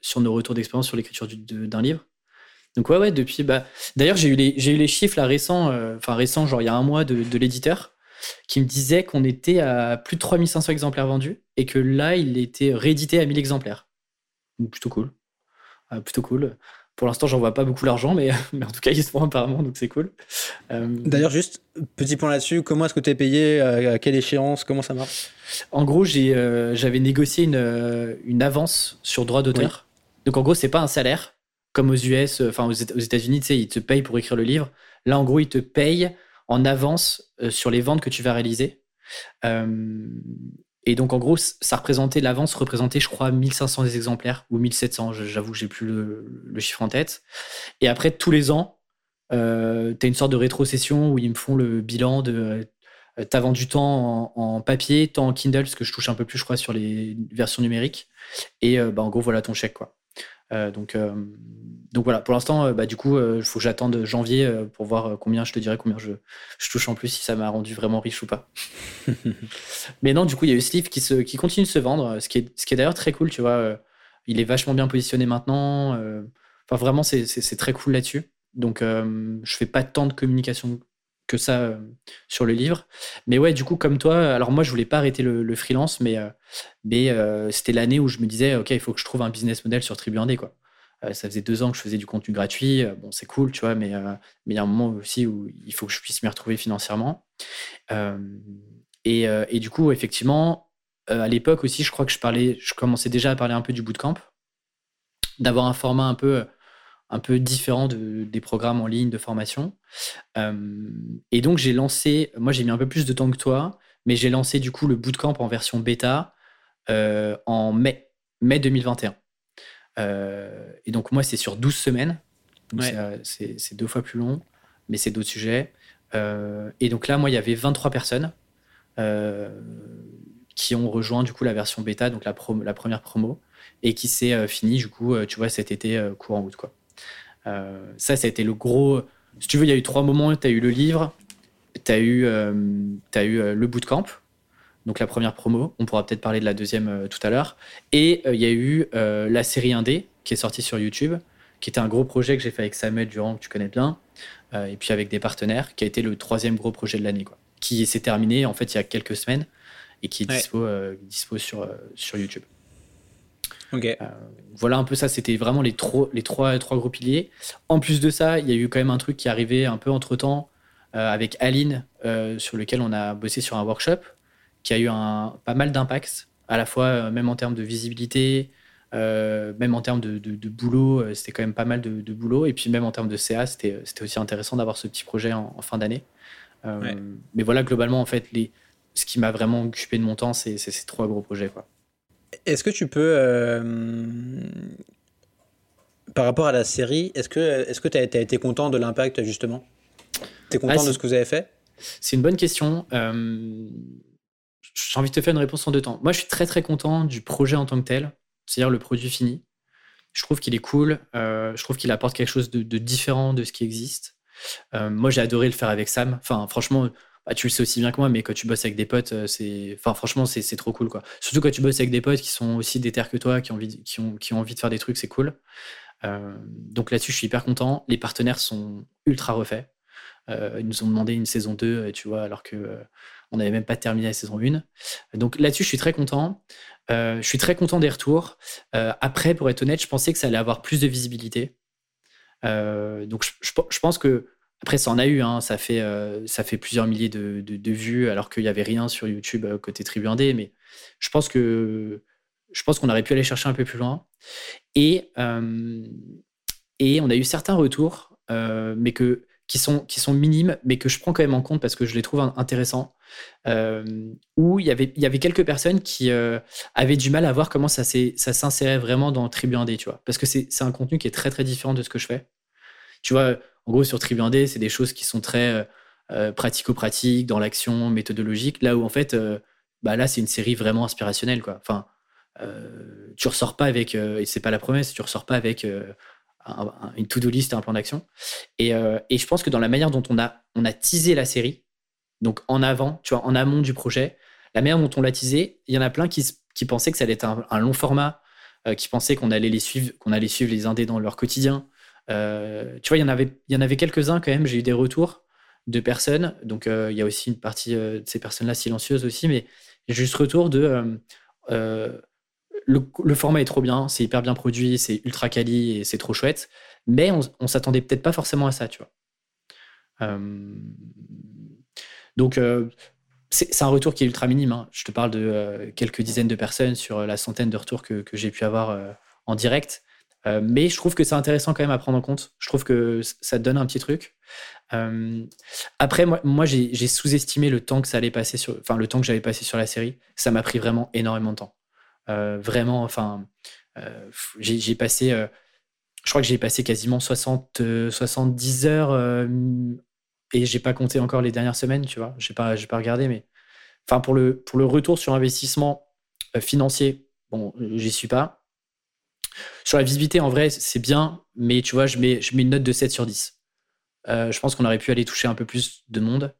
sur nos retours d'expérience sur l'écriture d'un livre. Donc ouais, ouais, depuis, bah, d'ailleurs, j'ai eu les, eu les chiffres là récents, enfin récents, genre il y a un mois de, de l'éditeur, qui me disait qu'on était à plus de 3500 exemplaires vendus et que là, il était réédité à 1000 exemplaires. Donc plutôt cool. Ah, plutôt cool. Pour l'instant, j'en vois pas beaucoup l'argent, mais, mais, en tout cas, il se vend apparemment, donc c'est cool. Euh, D'ailleurs, juste petit point là-dessus, comment est-ce que tu es payé À quelle échéance Comment ça marche? En gros, euh, j'avais négocié une, euh, une, avance sur droit d'auteur. Donc en gros, c'est pas un salaire comme aux US, enfin aux États-Unis, tu sais, ils te payent pour écrire le livre. Là, en gros, ils te payent en avance sur les ventes que tu vas réaliser. Et donc, en gros, ça représentait, l'avance représentait, je crois, 1500 exemplaires ou 1700. J'avoue j'ai plus le, chiffre en tête. Et après, tous les ans, euh, tu as une sorte de rétrocession où ils me font le bilan de. Euh, tu as vendu temps en, papier, temps en Kindle, parce que je touche un peu plus, je crois, sur les versions numériques. Et euh, bah, en gros, voilà ton chèque, quoi. Euh, donc, euh, donc voilà, pour l'instant, euh, bah, du coup, il faut que j'attende janvier pour voir combien je te dirais combien je, je touche en plus, si ça m'a rendu vraiment riche ou pas. Mais non, du coup, il y a eu ce livre qui, se, qui continue de se vendre, ce qui est, ce qui est d'ailleurs très cool, tu vois. il est vachement bien positionné maintenant. Enfin, vraiment, c'est très cool là-dessus. Donc, je fais pas tant de communication que ça euh, sur le livre. Mais ouais, du coup, comme toi, alors moi, je voulais pas arrêter le, freelance, mais, euh, mais euh, c'était l'année où je me disais, OK, il faut que je trouve un business model sur Tribu quoi. ça faisait deux ans que je faisais du contenu gratuit. bon, c'est cool, tu vois, mais mais il y a un moment aussi où il faut que je puisse m'y retrouver financièrement. Et, et, du coup, effectivement, à l'époque aussi, je crois que je parlais, je commençais déjà à parler un peu du bootcamp, d'avoir un format un peu un peu différent de, des programmes en ligne de formation. Euh, et donc, j'ai lancé, moi j'ai mis un peu plus de temps que toi, mais j'ai lancé du coup le bootcamp en version bêta euh, en mai, mai 2021. Euh, et donc, moi, c'est sur 12 semaines. C'est deux fois plus long, mais c'est d'autres sujets. et donc là, moi, il y avait 23 personnes qui ont rejoint du coup la version bêta, donc la, la première promo, et qui s'est finie du coup, tu vois, cet été courant août. Quoi. Euh, ça, ça a été le gros. Si tu veux, il y a eu trois moments. Tu as eu le livre, tu as eu, euh, as eu euh, le bootcamp, donc la première promo. On pourra peut-être parler de la deuxième tout à l'heure. Et il y a eu la série 1D qui est sortie sur YouTube, qui était un gros projet que j'ai fait avec Samuel Durand, que tu connais bien, et puis avec des partenaires, qui a été le troisième gros projet de l'année, quoi. Qui s'est terminé en fait il y a quelques semaines et qui est dispo, dispo sur, sur YouTube. Euh, voilà un peu ça, c'était vraiment les, les trois, trois gros piliers. En plus de ça, il y a eu quand même un truc qui est arrivé un peu entre temps euh, avec Aline, euh, sur lequel on a bossé sur un workshop, qui a eu un, pas mal d'impact, à la fois même en termes de visibilité, même en termes de, de, boulot, c'était quand même pas mal de, boulot. Et puis même en termes de CA, c'était aussi intéressant d'avoir ce petit projet en, fin d'année. Mais voilà, globalement, en fait, les, ce qui m'a vraiment occupé de mon temps, c'est ces trois gros projets. Quoi. Est-ce que tu peux, euh, par rapport à la série, est-ce que est-ce que tu as, été content de l'impact justement? Tu es content ah, de ce que vous avez fait? C'est une bonne question. Euh, j'ai envie de te faire une réponse en deux temps. Moi, je suis très très content du projet en tant que tel, c'est-à-dire le produit fini. Je trouve qu'il est cool. Euh, je trouve qu'il apporte quelque chose de, différent de ce qui existe. moi, j'ai adoré le faire avec Sam. Enfin, franchement, bah, tu le sais aussi bien que moi, mais quand tu bosses avec des potes, c'est, enfin, franchement, c'est, trop cool, quoi. Surtout quand tu bosses avec des potes qui sont aussi déter que toi, qui ont envie, qui ont, qui ont envie de faire des trucs, c'est cool. donc là-dessus, je suis hyper content. Les partenaires sont ultra refaits. ils nous ont demandé une saison 2, tu vois, alors que on n'avait même pas terminé la saison 1. Donc là-dessus, je suis très content. Euh, je suis très content des retours. Euh, après, pour être honnête, je pensais que ça allait avoir plus de visibilité. Euh, donc je, pense que après, ça en a eu, hein. ça, fait, ça fait plusieurs milliers de, vues, alors qu'il n'y avait rien sur YouTube côté Tribu 1D, mais je pense que je pense qu'on aurait pu aller chercher un peu plus loin. Et, et on a eu certains retours, mais que qui sont, qui sont minimes, mais que je prends quand même en compte parce que je les trouve intéressants, euh, où il y, avait, y avait quelques personnes qui euh, avaient du mal à voir comment ça s'insérait vraiment dans Tribu 1D, tu vois. Parce que c'est un contenu qui est très, très différent de ce que je fais. Tu vois, en gros, sur Tribu 1D, c'est des choses qui sont très euh, pratico-pratiques, dans l'action, méthodologique, là où en fait, bah là, c'est une série vraiment inspirationnelle, quoi. Enfin, tu ressors pas avec, et c'est pas la promesse, tu ressors pas avec une to-do list et un plan d'action. Euh, et, je pense que dans la manière dont on a, on a teasé la série, donc en avant, tu vois, en amont du projet, la manière dont on l'a teasé, il y en a plein qui, qui pensaient que ça allait être un, long format, euh, qui pensaient qu'on allait les suivre, qu'on allait suivre les indés dans leur quotidien. Euh, tu vois, il y en avait, il y en avait quelques-uns quand même. J'ai eu des retours de personnes. Donc, il y a aussi une partie de ces personnes-là silencieuses aussi, mais juste retour de le, format est trop bien, c'est hyper bien produit, c'est ultra quali et c'est trop chouette. Mais on, on s'attendait peut-être pas forcément à ça, tu vois. Euh, donc, euh, c'est un retour qui est ultra minime. Hein. Je te parle de euh, quelques dizaines de personnes sur la centaine de retours que, j'ai pu avoir en direct. Mais je trouve que c'est intéressant quand même à prendre en compte. Je trouve que ça donne un petit truc. après, moi, j'ai sous-estimé le temps que j'avais passé sur la série. Ça m'a pris vraiment énormément de temps. Euh, vraiment, enfin, euh, j'ai passé, euh, je crois que j'ai passé quasiment 60, 70 heures et j'ai pas compté encore les dernières semaines, tu vois. J'ai pas, pas regardé, mais enfin pour le pour le retour sur investissement financier, bon, j'y suis pas. Sur la visibilité, en vrai, c'est bien, mais tu vois, je mets, une note de 7 sur 10. je pense qu'on aurait pu aller toucher un peu plus de monde,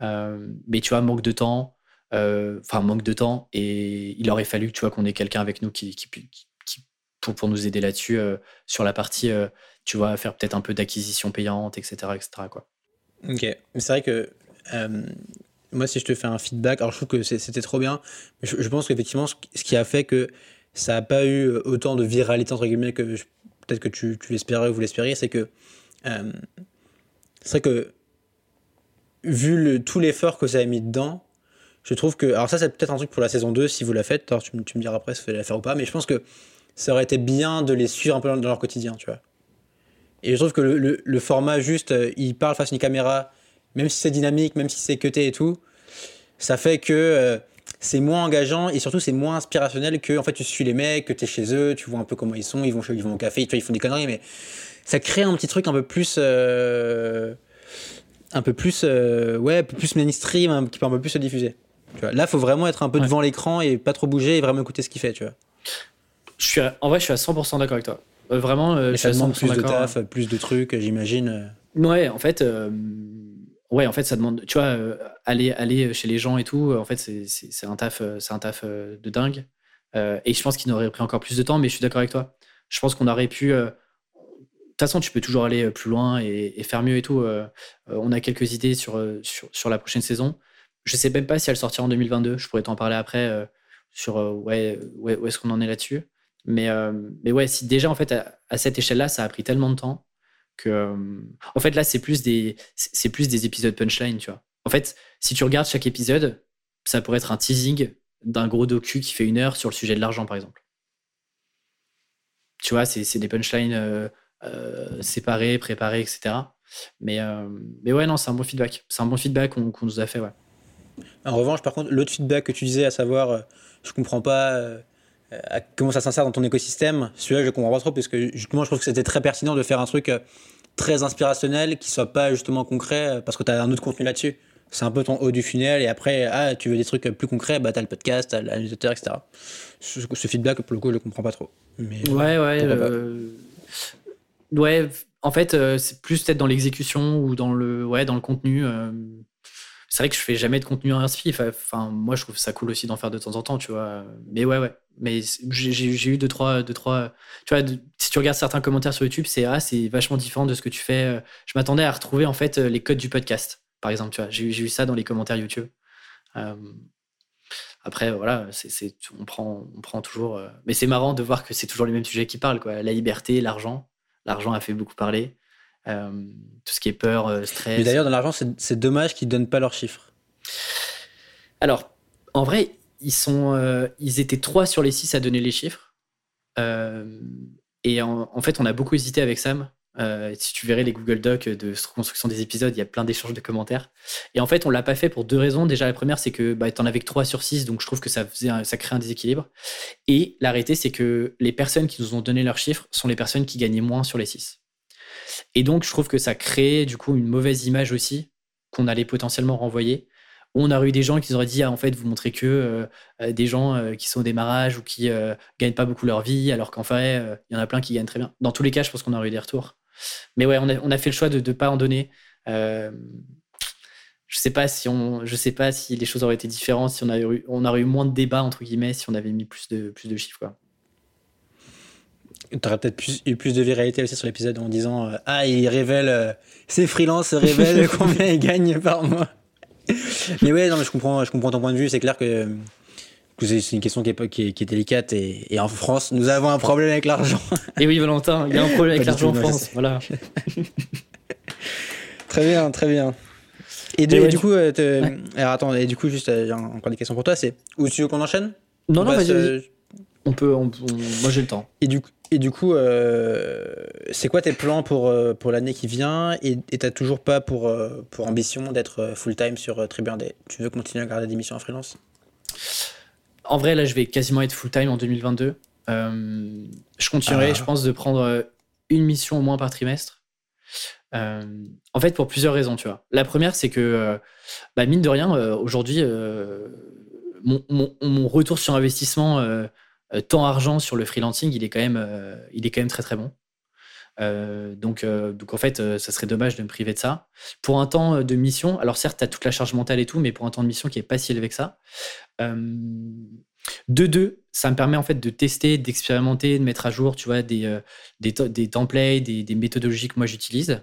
mais tu vois, manque de temps, euh, enfin manque de temps et il aurait fallu tu vois qu'on ait quelqu'un avec nous qui, pour, nous aider là-dessus euh, sur la partie euh, tu vois faire peut-être un peu d'acquisition payante etc etc ok. Mais c'est vrai que moi si je te fais un feedback alors je trouve que c'était trop bien mais je, pense qu'effectivement ce qui a fait que ça n'a pas eu autant de viralité entre guillemets que peut-être que tu, tu l'espérais ou vous l'espériez c'est que c'est vrai que vu le, tout l'effort que ça a mis dedans je trouve que. Alors, ça, c'est peut-être un truc pour la saison 2 si vous la faites. Alors, tu, me diras après si vous allez la faire ou pas. Mais je pense que ça aurait été bien de les suivre un peu dans, leur quotidien, tu vois. Et je trouve que le, format, juste, euh, il parle face à une caméra, même si c'est dynamique, même si c'est cuté et tout, ça fait que euh, c'est moins engageant et surtout c'est moins inspirationnel que en fait tu suis les mecs, que tu es chez eux, tu vois un peu comment ils sont, ils vont, ils vont au café, ils font des conneries, mais ça crée un petit truc un peu plus. Euh, un peu plus, ouais, un peu plus mainstream, qui peut un peu plus se diffuser. Tu vois, là, faut vraiment être un peu devant l'écran et pas trop bouger et vraiment écouter ce qu'il fait, tu vois. Je suis en vrai, je suis à 100% d'accord avec toi. Euh, vraiment, euh, ça demande plus de taf, plus de trucs, j'imagine. Ouais, en fait, euh, ouais, en fait, ça demande, tu vois, aller, aller chez les gens et tout. En fait, c'est un taf, c'est un taf de dingue. et je pense qu'il aurait pris encore plus de temps, mais je suis d'accord avec toi. Je pense qu'on aurait pu. de toute façon, tu peux toujours aller plus loin et, faire mieux et tout. on a quelques idées sur, sur, la prochaine saison. Je sais même pas si elle sortira en 2022. Je pourrais t'en parler après euh, sur euh, ouais, où est-ce qu'on en est là-dessus. Mais, euh, mais ouais, si déjà, en fait, à, cette échelle-là, ça a pris tellement de temps que. en fait, là, c'est plus, des, c'est plus des épisodes punchline, tu vois. En fait, si tu regardes chaque épisode, ça pourrait être un teasing d'un gros docu qui fait une heure sur le sujet de l'argent, par exemple. Tu vois, c'est, des punchlines séparées, préparées, etc. Mais, mais ouais, non, c'est un bon feedback. C'est un bon feedback qu'on, qu'on nous a fait, ouais. En revanche, par contre, l'autre feedback que tu disais, à savoir, euh, je comprends pas euh, comment ça s'insère dans ton écosystème, celui-là, je comprends pas trop, parce que justement, je trouve que c'était très pertinent de faire un truc euh, très inspirationnel qui soit pas justement concret, parce que tu as un autre contenu là-dessus. C'est un peu ton haut du funnel, et après, ah, tu veux des trucs plus concrets, bah, tu as le podcast, tu as la newsletter, etc. Ce, feedback, pour le coup, je le comprends pas trop. Mais, ouais, ouais. ouais, en fait, c'est plus peut-être dans l'exécution ou dans le, ouais, dans le contenu c'est vrai que je fais jamais de contenu inspi. Enfin, moi, je trouve ça cool aussi d'en faire de temps en temps, tu vois. Mais ouais, ouais. Mais j'ai eu deux trois, deux, trois. Tu vois, si tu regardes certains commentaires sur YouTube, c'est ah, c'est vachement différent de ce que tu fais. Euh. Je m'attendais à retrouver en fait les codes du podcast, par exemple. Tu vois, j'ai eu ça dans les commentaires YouTube. Euh, après, voilà, c'est on prend, on prend toujours. Euh, mais c'est marrant de voir que c'est toujours les mêmes sujets qui parlent, quoi. La liberté, l'argent. L'argent a fait beaucoup parler. Euh, tout ce qui est peur, euh, stress. Mais d'ailleurs, dans l'argent, c'est dommage qu'ils ne donnent pas leurs chiffres. Alors, en vrai, ils, sont, euh, ils étaient trois sur les six à donner les chiffres. et en, fait, on a beaucoup hésité avec Sam. si tu verrais les Google Docs de construction des épisodes, il y a plein d'échanges de commentaires. Et en fait, on l'a pas fait pour deux raisons. Déjà, la première, c'est que bah, tu en avais que 3 sur 6, donc je trouve que ça, faisait ça crée un déséquilibre. Et la réalité, c'est que les personnes qui nous ont donné leurs chiffres sont les personnes qui gagnaient moins sur les 6. Et donc, je trouve que ça crée du coup une mauvaise image aussi qu'on allait potentiellement renvoyer. On aurait eu des gens qui auraient dit, ah, en fait, vous montrez que euh, euh, des gens euh, qui sont au démarrage ou qui gagnent pas beaucoup leur vie, alors qu'en fait, il y en a plein qui gagnent très bien. Dans tous les cas, je pense qu'on aurait eu des retours. Mais ouais, on a, fait le choix de ne pas en donner. je sais si sais pas si les choses auraient été différentes, si on, avait eu, aurait eu moins de débats entre guillemets, si on avait mis plus de, plus de chiffres. Tu aurais peut-être eu plus de viralité aussi sur l'épisode en disant euh, Ah, il révèle, euh, ses freelances révèlent combien ils gagnent par mois. mais ouais, non, mais je comprends, je comprends ton point de vue. C'est clair que, c'est une question qui est, qui est, délicate et, en France, nous avons un problème avec l'argent. et oui, Valentin, il y a un problème avec l'argent en France. Voilà. très bien, très bien. Et, du coup, euh, alors attends, et du coup, juste encore des questions pour toi, c'est où tu veux qu'on enchaîne? Non, non, vas-y. On peut, moi j'ai le temps. Et du coup, et du coup, euh, c'est quoi tes plans pour, euh, pour l'année qui vient? Et tu toujours pas pour, euh, pour ambition d'être full-time sur Tribune Day Tu veux continuer à garder des missions en freelance? En vrai, là, je vais quasiment être full-time en 2022. je continuerai, ah. je pense, de prendre une mission au moins par trimestre. en fait, pour plusieurs raisons, tu vois. La première, c'est que, bah, mine de rien, aujourd'hui, mon, mon, mon, retour sur investissement temps argent sur le freelancing, il est quand même, euh, il est quand même très très bon. Euh, donc, donc en fait, ça serait dommage de me priver de ça. Pour un temps de mission, alors certes, tu as toute la charge mentale et tout, mais pour un temps de mission qui est pas si élevé que ça. de deux, ça me permet en fait de tester, d'expérimenter, de mettre à jour, tu vois, des, des, des templates, des, des, méthodologies que moi j'utilise.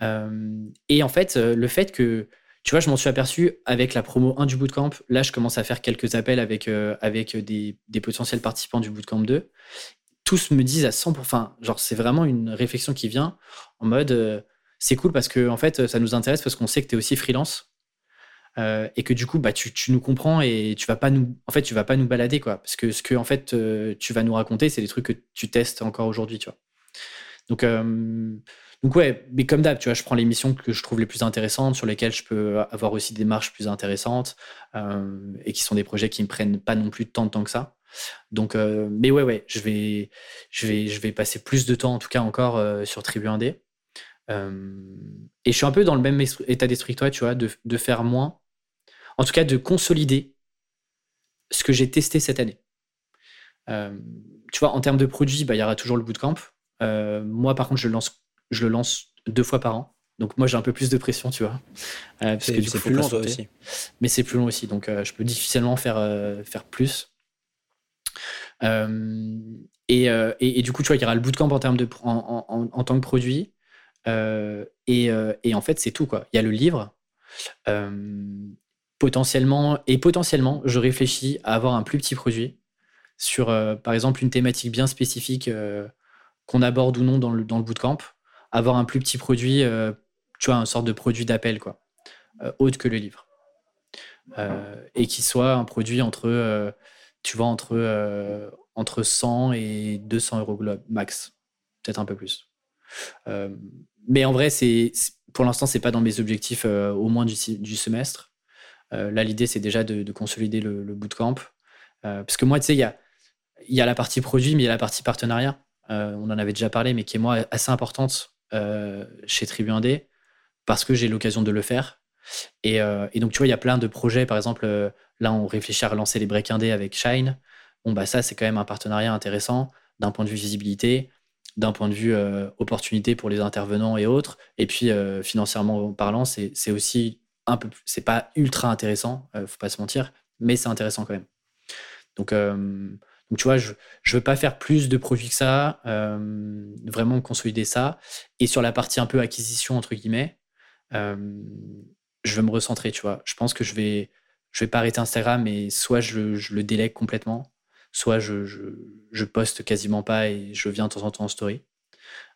et en fait, le fait que tu vois, je m'en suis aperçu avec la promo 1 du bootcamp. Là, je commence à faire quelques appels avec, euh, avec des, potentiels participants du bootcamp 2. Tous me disent à 100%, enfin, genre, c'est vraiment une réflexion qui vient en mode, euh, c'est cool parce que, en fait, ça nous intéresse parce qu'on sait que tu es aussi freelance. Euh, et que du coup, bah, tu, nous comprends et tu vas pas nous, en fait, tu vas pas nous balader, quoi. Parce que ce que, en fait, tu vas nous raconter, c'est des trucs que tu testes encore aujourd'hui, tu vois. Donc, donc ouais, mais comme d'hab, tu vois, je prends les missions que je trouve les plus intéressantes, sur lesquelles je peux avoir aussi des marches plus intéressantes, euh, et qui sont des projets qui me prennent pas non plus tant de temps que ça. Donc, euh, mais ouais, ouais, je vais, je vais, je vais passer plus de temps, en tout cas encore, euh, sur Tribu 1D. et je suis un peu dans le même état d'esprit que toi, tu vois, de, de, faire moins, en tout cas de consolider ce que j'ai testé cette année. tu vois, en termes de produits, bah, il y aura toujours le bootcamp. moi, par contre, je lance je le lance deux fois par an. Donc moi j'ai un peu plus de pression, tu vois. Euh, parce que c'est plus long aussi. Mais c'est plus long aussi, donc euh, je peux difficilement faire, euh, faire plus. Et, et, du coup, tu vois, il y aura le bootcamp en, termes de, en, en, tant que produit. Et, et, en fait, c'est tout, quoi. Il y a le livre. potentiellement, et potentiellement, je réfléchis à avoir un plus petit produit sur, par exemple, une thématique bien spécifique qu'on aborde ou non dans le, dans le bootcamp avoir un plus petit produit, euh, tu vois, un sorte de produit d'appel, quoi, euh, autre que le livre. Euh, et qui soit un produit entre, tu vois, entre, entre 100 et 200 euros max, peut-être un peu plus. mais en vrai, c'est pour l'instant, c'est pas dans mes objectifs au moins du, du semestre. là, l'idée, c'est déjà de, consolider le, le bootcamp. parce que moi, tu sais, il y a, y a la partie produit, mais il y a la partie partenariat. on en avait déjà parlé, mais qui est moi assez importante euh, chez Tribu 1D parce que j'ai l'occasion de le faire. Euh, et, donc, tu vois, il y a plein de projets. Par exemple, euh, là, on réfléchit à relancer les break 1D avec Shine. Bon, bah, ça, c'est quand même un partenariat intéressant d'un point de vue visibilité. d'un point de vue opportunité pour les intervenants et autres. Et puis, financièrement parlant, c'est aussi un peu, c'est pas ultra intéressant, faut pas se mentir, mais c'est intéressant quand même. Donc, donc, tu vois, je ne veux pas faire plus de produits que ça, vraiment consolider ça. Et sur la partie un peu acquisition, entre guillemets, je veux me recentrer, tu vois. Je pense que je vais, je vais pas arrêter Instagram, mais soit je, le délègue complètement, soit je, poste quasiment pas et je viens de temps en temps en story.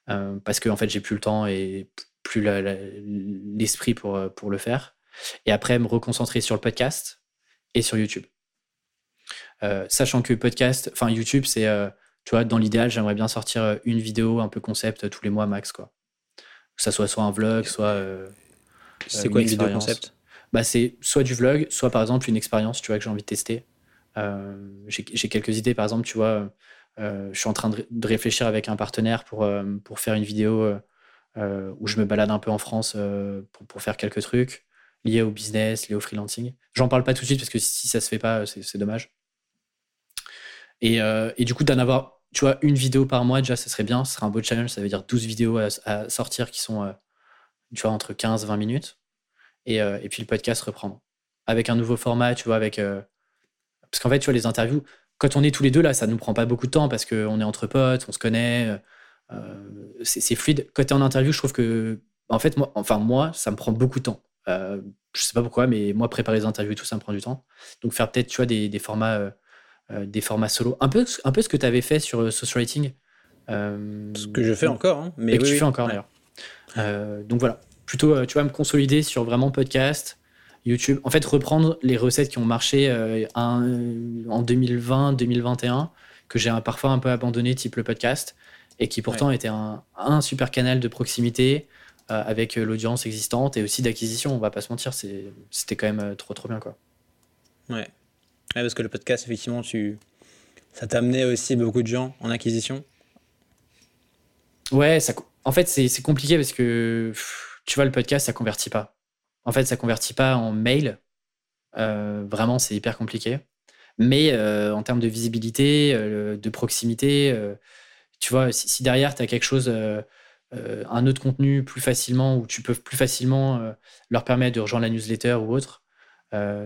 parce que, en fait, j'ai plus le temps et plus l'esprit pour, pour le faire. Et après, me reconcentrer sur le podcast et sur YouTube. Euh, sachant que podcast, enfin YouTube, c'est, euh, tu vois, dans l'idéal, j'aimerais bien sortir euh, une vidéo un peu concept tous les mois max, quoi. Que ça soit soit un vlog, soit. c'est quoi une, vidéo concept bah, C'est soit du vlog, soit par exemple une expérience, tu vois, que j'ai envie de tester. j'ai quelques idées, par exemple, tu vois, je suis en train de, réfléchir avec un partenaire pour, pour faire une vidéo où je me balade un peu en France pour, pour, faire quelques trucs liés au business, liés au freelancing. J'en parle pas tout de suite parce que si ça se fait pas, c'est dommage. Euh, et, du coup, d'en avoir, tu vois, une vidéo par mois, déjà, ça serait bien. Ce serait un beau challenge. Ça veut dire 12 vidéos à, sortir qui sont, euh, tu vois, entre 15 et 20 minutes. Et, euh, et, puis le podcast reprendre. Avec un nouveau format, tu vois, avec. parce qu'en fait, tu vois, les interviews, quand on est tous les deux là, ça nous prend pas beaucoup de temps parce qu'on est entre potes, on se connaît. c'est fluide. Quand tu es en interview, je trouve que. En fait, moi, enfin, moi, ça me prend beaucoup de temps. je sais pas pourquoi, mais moi, préparer les interviews et tout, ça me prend du temps. Donc, faire peut-être, tu vois, des, des formats euh, des formats solo. Un peu, un peu ce que tu avais fait sur euh, Social Writing. Euh, ce que je fais encore. Hein, mais et que tu fais encore d'ailleurs. donc voilà, plutôt, tu vas me consolider sur vraiment podcast, YouTube. En fait, reprendre les recettes qui ont marché en 2020, 2021, que j'ai parfois un peu abandonné, type le podcast, et qui pourtant était un, un, super canal de proximité avec l'audience existante et aussi d'acquisition. On va pas se mentir, c'était quand même trop trop bien quoi. Ouais parce que le podcast, effectivement, tu... ça t'a amené aussi beaucoup de gens en acquisition. Ouais, ça... en fait, c'est compliqué parce que tu vois, le podcast, ça convertit pas. En fait, ça convertit pas en mail. Euh, vraiment, c'est hyper compliqué. Mais euh, en termes de visibilité, euh, de proximité, tu vois, si, derrière, tu as quelque chose, un autre contenu plus facilement, où tu peux plus facilement leur permettre de rejoindre la newsletter ou autre,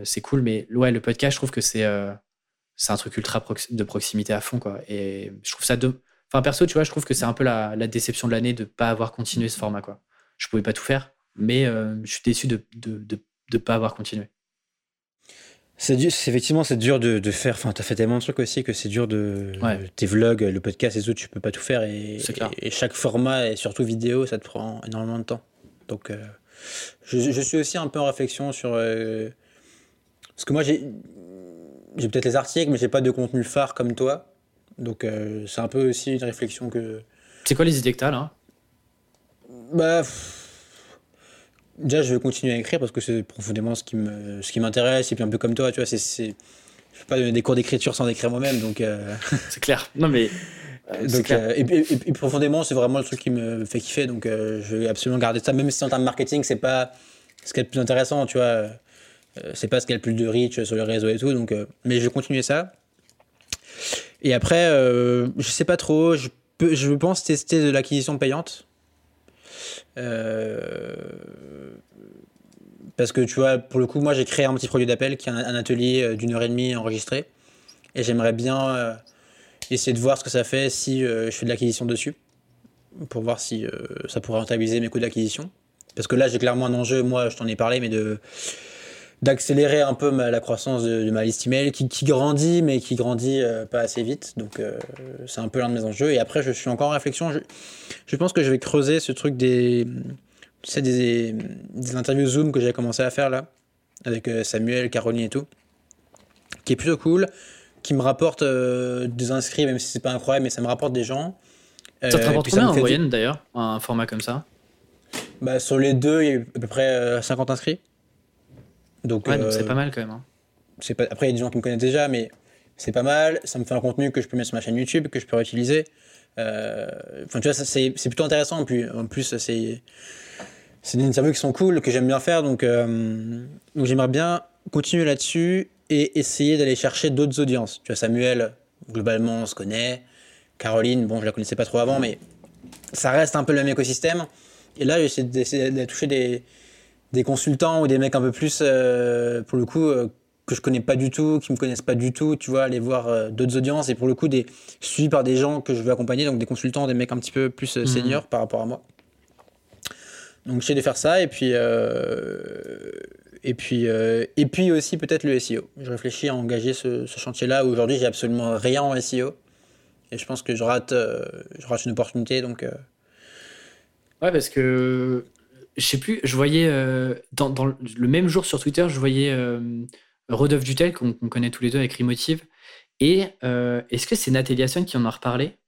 c'est cool. Mais ouais, le podcast, je trouve que c'est euh, c'est un truc ultra de proximité à fond. Quoi. Et je trouve ça de. Enfin, perso, tu vois, je trouve que c'est un peu la, la déception de l'année de ne pas avoir continué ce format. Quoi. Je pouvais pas tout faire, mais euh, je suis déçu de ne de, de, pas avoir continué. C'est effectivement, c'est dur de, de faire. Enfin, as fait tellement de trucs aussi que c'est dur de. Tes vlogs, le podcast et tout, tu peux pas tout faire. Et, et, chaque format, et surtout vidéo, ça te prend énormément de temps. Donc, je, je, suis aussi un peu en réflexion sur parce que moi, j'ai, peut-être les articles, mais j'ai pas de contenu phare comme toi. Donc, euh, c'est un peu aussi une réflexion que. C'est quoi les idées que t'as là? Bah. Déjà, je vais continuer à écrire parce que c'est profondément ce qui, me, ce qui m'intéresse. Et puis, un peu comme toi, tu vois, c'est. c'est... Je fais pas donner des cours d'écriture sans écrire moi-même, donc. Euh, c'est clair. Non, mais. Euh, donc, et, et, profondément, c'est vraiment le truc qui me fait kiffer. Donc, je vais absolument garder ça, même si en termes de marketing, c'est pas ce qui est le plus intéressant, tu vois. Euh, c'est pas ce qui a le plus de reach sur le réseau et tout, donc, euh, mais je vais continuer ça. Et après, euh, je sais pas trop, je, je pense tester de l'acquisition payante. parce que tu vois, pour le coup, moi j'ai créé un petit produit d'appel qui est un, atelier d'une heure et demie enregistré. Et j'aimerais bien essayer de voir ce que ça fait si je fais de l'acquisition dessus. Pour voir si ça pourrait rentabiliser mes coûts d'acquisition. Parce que là, j'ai clairement un enjeu, moi je t'en ai parlé, mais de d'accélérer un peu la croissance de, ma liste email qui, qui grandit mais qui grandit euh, pas assez vite. Donc euh, c'est un peu l'un de mes enjeux. Et après je suis encore en réflexion. Je, je pense que je vais creuser ce truc des tu sais, des, des interviews zoom que j'ai commencé à faire là avec euh, Samuel Caroline et tout qui est plutôt cool qui me rapporte des inscrits même si c'est pas incroyable mais ça me rapporte des gens. Ça te rapporte combien en moyenne d'ailleurs un format comme ça? Bah, sur les deux il y a à peu près 50 inscrits donc, ouais, donc c'est euh, pas mal quand même. Hein. Pas... Après, il y a des gens qui me connaissent déjà, mais c'est pas mal. Ça me fait un contenu que je peux mettre sur ma chaîne YouTube, que je peux réutiliser. Euh... Enfin, tu vois, c'est plutôt intéressant. Puis, en plus, c'est c'est des interviews qui sont cool, que j'aime bien faire. Donc, euh... donc j'aimerais bien continuer là-dessus et essayer d'aller chercher d'autres audiences. Tu vois, Samuel, globalement, on se connaît. Caroline, bon, je la connaissais pas trop avant, mais ça reste un peu le même écosystème. Et là, j'essaie d'essayer de toucher des, des consultants ou des mecs un peu plus, euh, pour le coup, euh, que je connais pas du tout, qui me connaissent pas du tout, tu vois, aller voir euh, d'autres audiences et pour le coup, des, suivis par des gens que je veux accompagner, donc des consultants, des mecs un petit peu plus Mhm. seniors par rapport à moi. Donc j'essaie de faire ça et puis et puis et puis aussi peut-être le SEO. Je réfléchis à engager ce, ce chantier-là où aujourd'hui j'ai absolument rien en SEO et je pense que je rate je rate une opportunité donc. Ouais parce que je sais plus, je voyais euh, dans, le même jour sur Twitter, je voyais euh, Rodolphe Dutel qu'on qu connaît tous les deux avec Remotive et euh, est-ce que c'est Nathalie Hasson qui en a reparlé?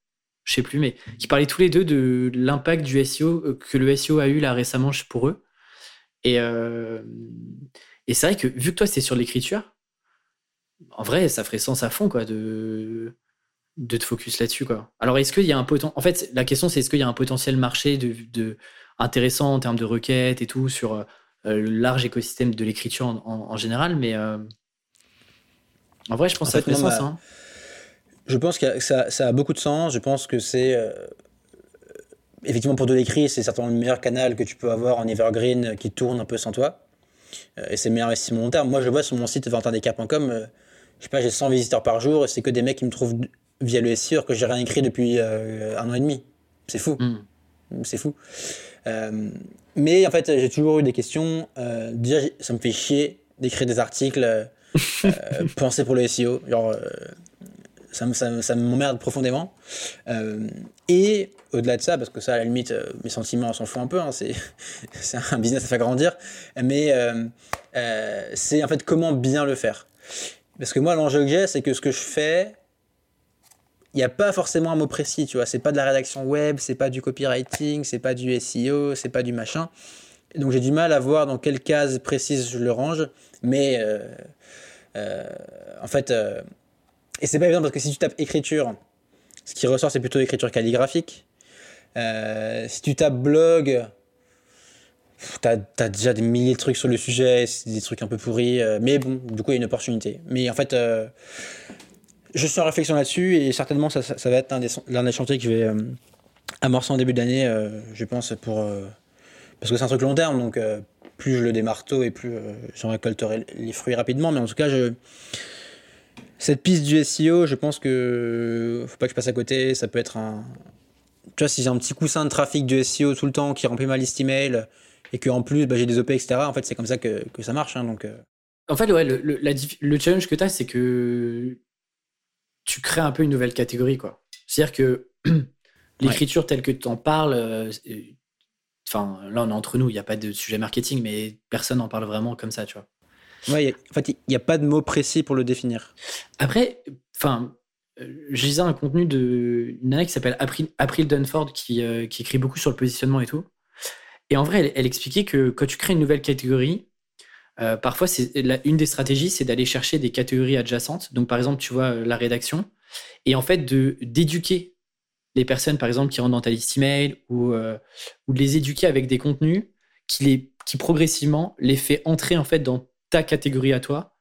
Je sais plus, mais qui parlaient tous les deux de l'impact du SEO que le SEO a eu là récemment pour eux. Et, euh, c'est vrai que vu que toi c'est sur l'écriture, en vrai ça ferait sens à fond quoi de de te focus là-dessus. Alors est-ce qu'il y a un potentiel En fait, la question c'est est-ce qu'il y a un potentiel marché de, intéressant en termes de requêtes et tout sur euh, le large écosystème de l'écriture en, en, en, général, mais euh, en vrai je pense en que ça fait sens. Hein. Je pense que ça, ça, a beaucoup de sens. Je pense que c'est. Euh, effectivement, pour de l'écrit, c'est certainement le meilleur canal que tu peux avoir en evergreen qui tourne un peu sans toi. Euh, et c'est le meilleur investissement long terme. Moi, je vois sur mon site valentindeca.com. Euh, je sais pas, j'ai 100 visiteurs par jour et c'est que des mecs qui me trouvent via le SEO que j'ai rien écrit depuis euh, un an et demi. C'est fou. Mm. C'est fou. Euh, mais en fait, j'ai toujours eu des questions. Euh, déjà, ça me fait chier d'écrire des articles pensés pour le SEO. Genre ça, ça, ça m'emmerde profondément. Euh, et au-delà de ça, parce que ça, à la limite, euh, mes sentiments s'en foutent un peu, hein, c'est un business à faire grandir, mais euh, c'est en fait comment bien le faire. Parce que moi, l'enjeu que j'ai, c'est que ce que je fais, il n'y a pas forcément un mot précis, tu vois. C'est pas de la rédaction web, c'est pas du copywriting, c'est pas du SEO, c'est pas du machin. Donc j'ai du mal à voir dans quelle case précise je le range, mais en fait et c'est pas évident parce que si tu tapes écriture, ce qui ressort c'est plutôt écriture calligraphique. Euh, si tu tapes blog, t'as as déjà des milliers de trucs sur le sujet, des trucs un peu pourris. Euh, mais bon, du coup il y a une opportunité. Mais en fait, euh, je suis en réflexion là-dessus et certainement ça, va être l'un des chantiers que je vais euh, amorcer en début d'année, euh, je pense, pour, euh, parce que c'est un truc long terme. Donc plus je le démarre tôt et plus j'en récolterai les fruits rapidement. Mais en tout cas, je cette piste du SEO, je pense que faut pas que je passe à côté. Ça peut être un. Tu vois, si j'ai un petit coussin de trafic du SEO tout le temps qui remplit ma liste email et qu'en plus bah, j'ai des OP, etc., en fait, c'est comme ça que, que, ça marche. Hein, donc. En fait, ouais, le, le challenge que tu as, c'est que tu crées un peu une nouvelle catégorie. quoi. C'est-à-dire que l'écriture ouais. telle que tu en parles, euh, enfin, là, on est entre nous, il n'y a pas de sujet marketing, mais personne n'en parle vraiment comme ça, tu vois. Ouais, en fait, il n'y a pas de mot précis pour le définir. Après, enfin, je lisais un contenu de une nana qui s'appelle April, April Dunford qui, euh, qui, écrit beaucoup sur le positionnement et tout. Et en vrai, elle, elle expliquait que quand tu crées une nouvelle catégorie, euh, parfois, c'est une des stratégies, c'est d'aller chercher des catégories adjacentes. Donc, par exemple, tu vois la rédaction, et en fait, de d'éduquer les personnes, par exemple, qui rentrent dans ta liste email, ou, euh, ou de les éduquer avec des contenus qui, les, qui progressivement les fait entrer en fait dans ta catégorie à toi.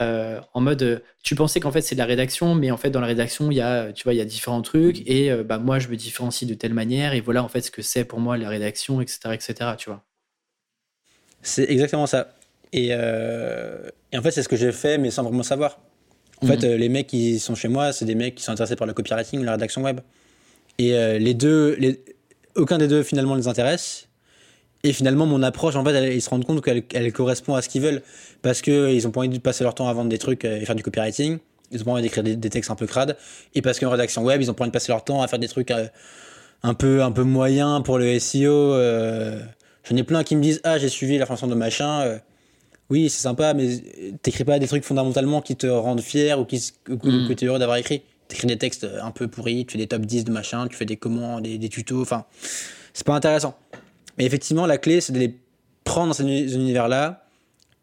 Euh, en mode euh, tu pensais qu'en fait c'est de la rédaction mais en fait dans la rédaction il y a tu vois il y a différents trucs et euh, bah moi je me différencie de telle manière et voilà en fait ce que c'est pour moi la rédaction etc etc tu vois. C'est exactement ça et, et en fait c'est ce que j'ai fait mais sans vraiment savoir en mm -hmm. fait les mecs qui sont chez moi c'est des mecs qui sont intéressés par le copywriting ou la rédaction web et les deux les... aucun des deux finalement les intéresse et finalement, mon approche, en fait, elle, ils se rendent compte qu'elle elle correspond à ce qu'ils veulent parce qu'ils ont pas envie de passer leur temps à vendre des trucs et faire du copywriting. Ils ont pas envie d'écrire des, des, textes un peu crades. Et parce qu'en rédaction web, ils ont pas envie de passer leur temps à faire des trucs euh, un peu, un peu moyens pour le SEO. Euh, J'en ai plein qui me disent Ah, j'ai suivi la formation de machin. Euh, oui, c'est sympa, mais t'écris pas des trucs fondamentalement qui te rendent fier ou qui, que, mm. que tu es heureux d'avoir écrit. T'écris des textes un peu pourris, tu fais des top 10 de machin, tu fais des commandes, des, des tutos. Enfin, c'est pas intéressant. Mais effectivement, la clé, c'est de les prendre dans ces univers-là.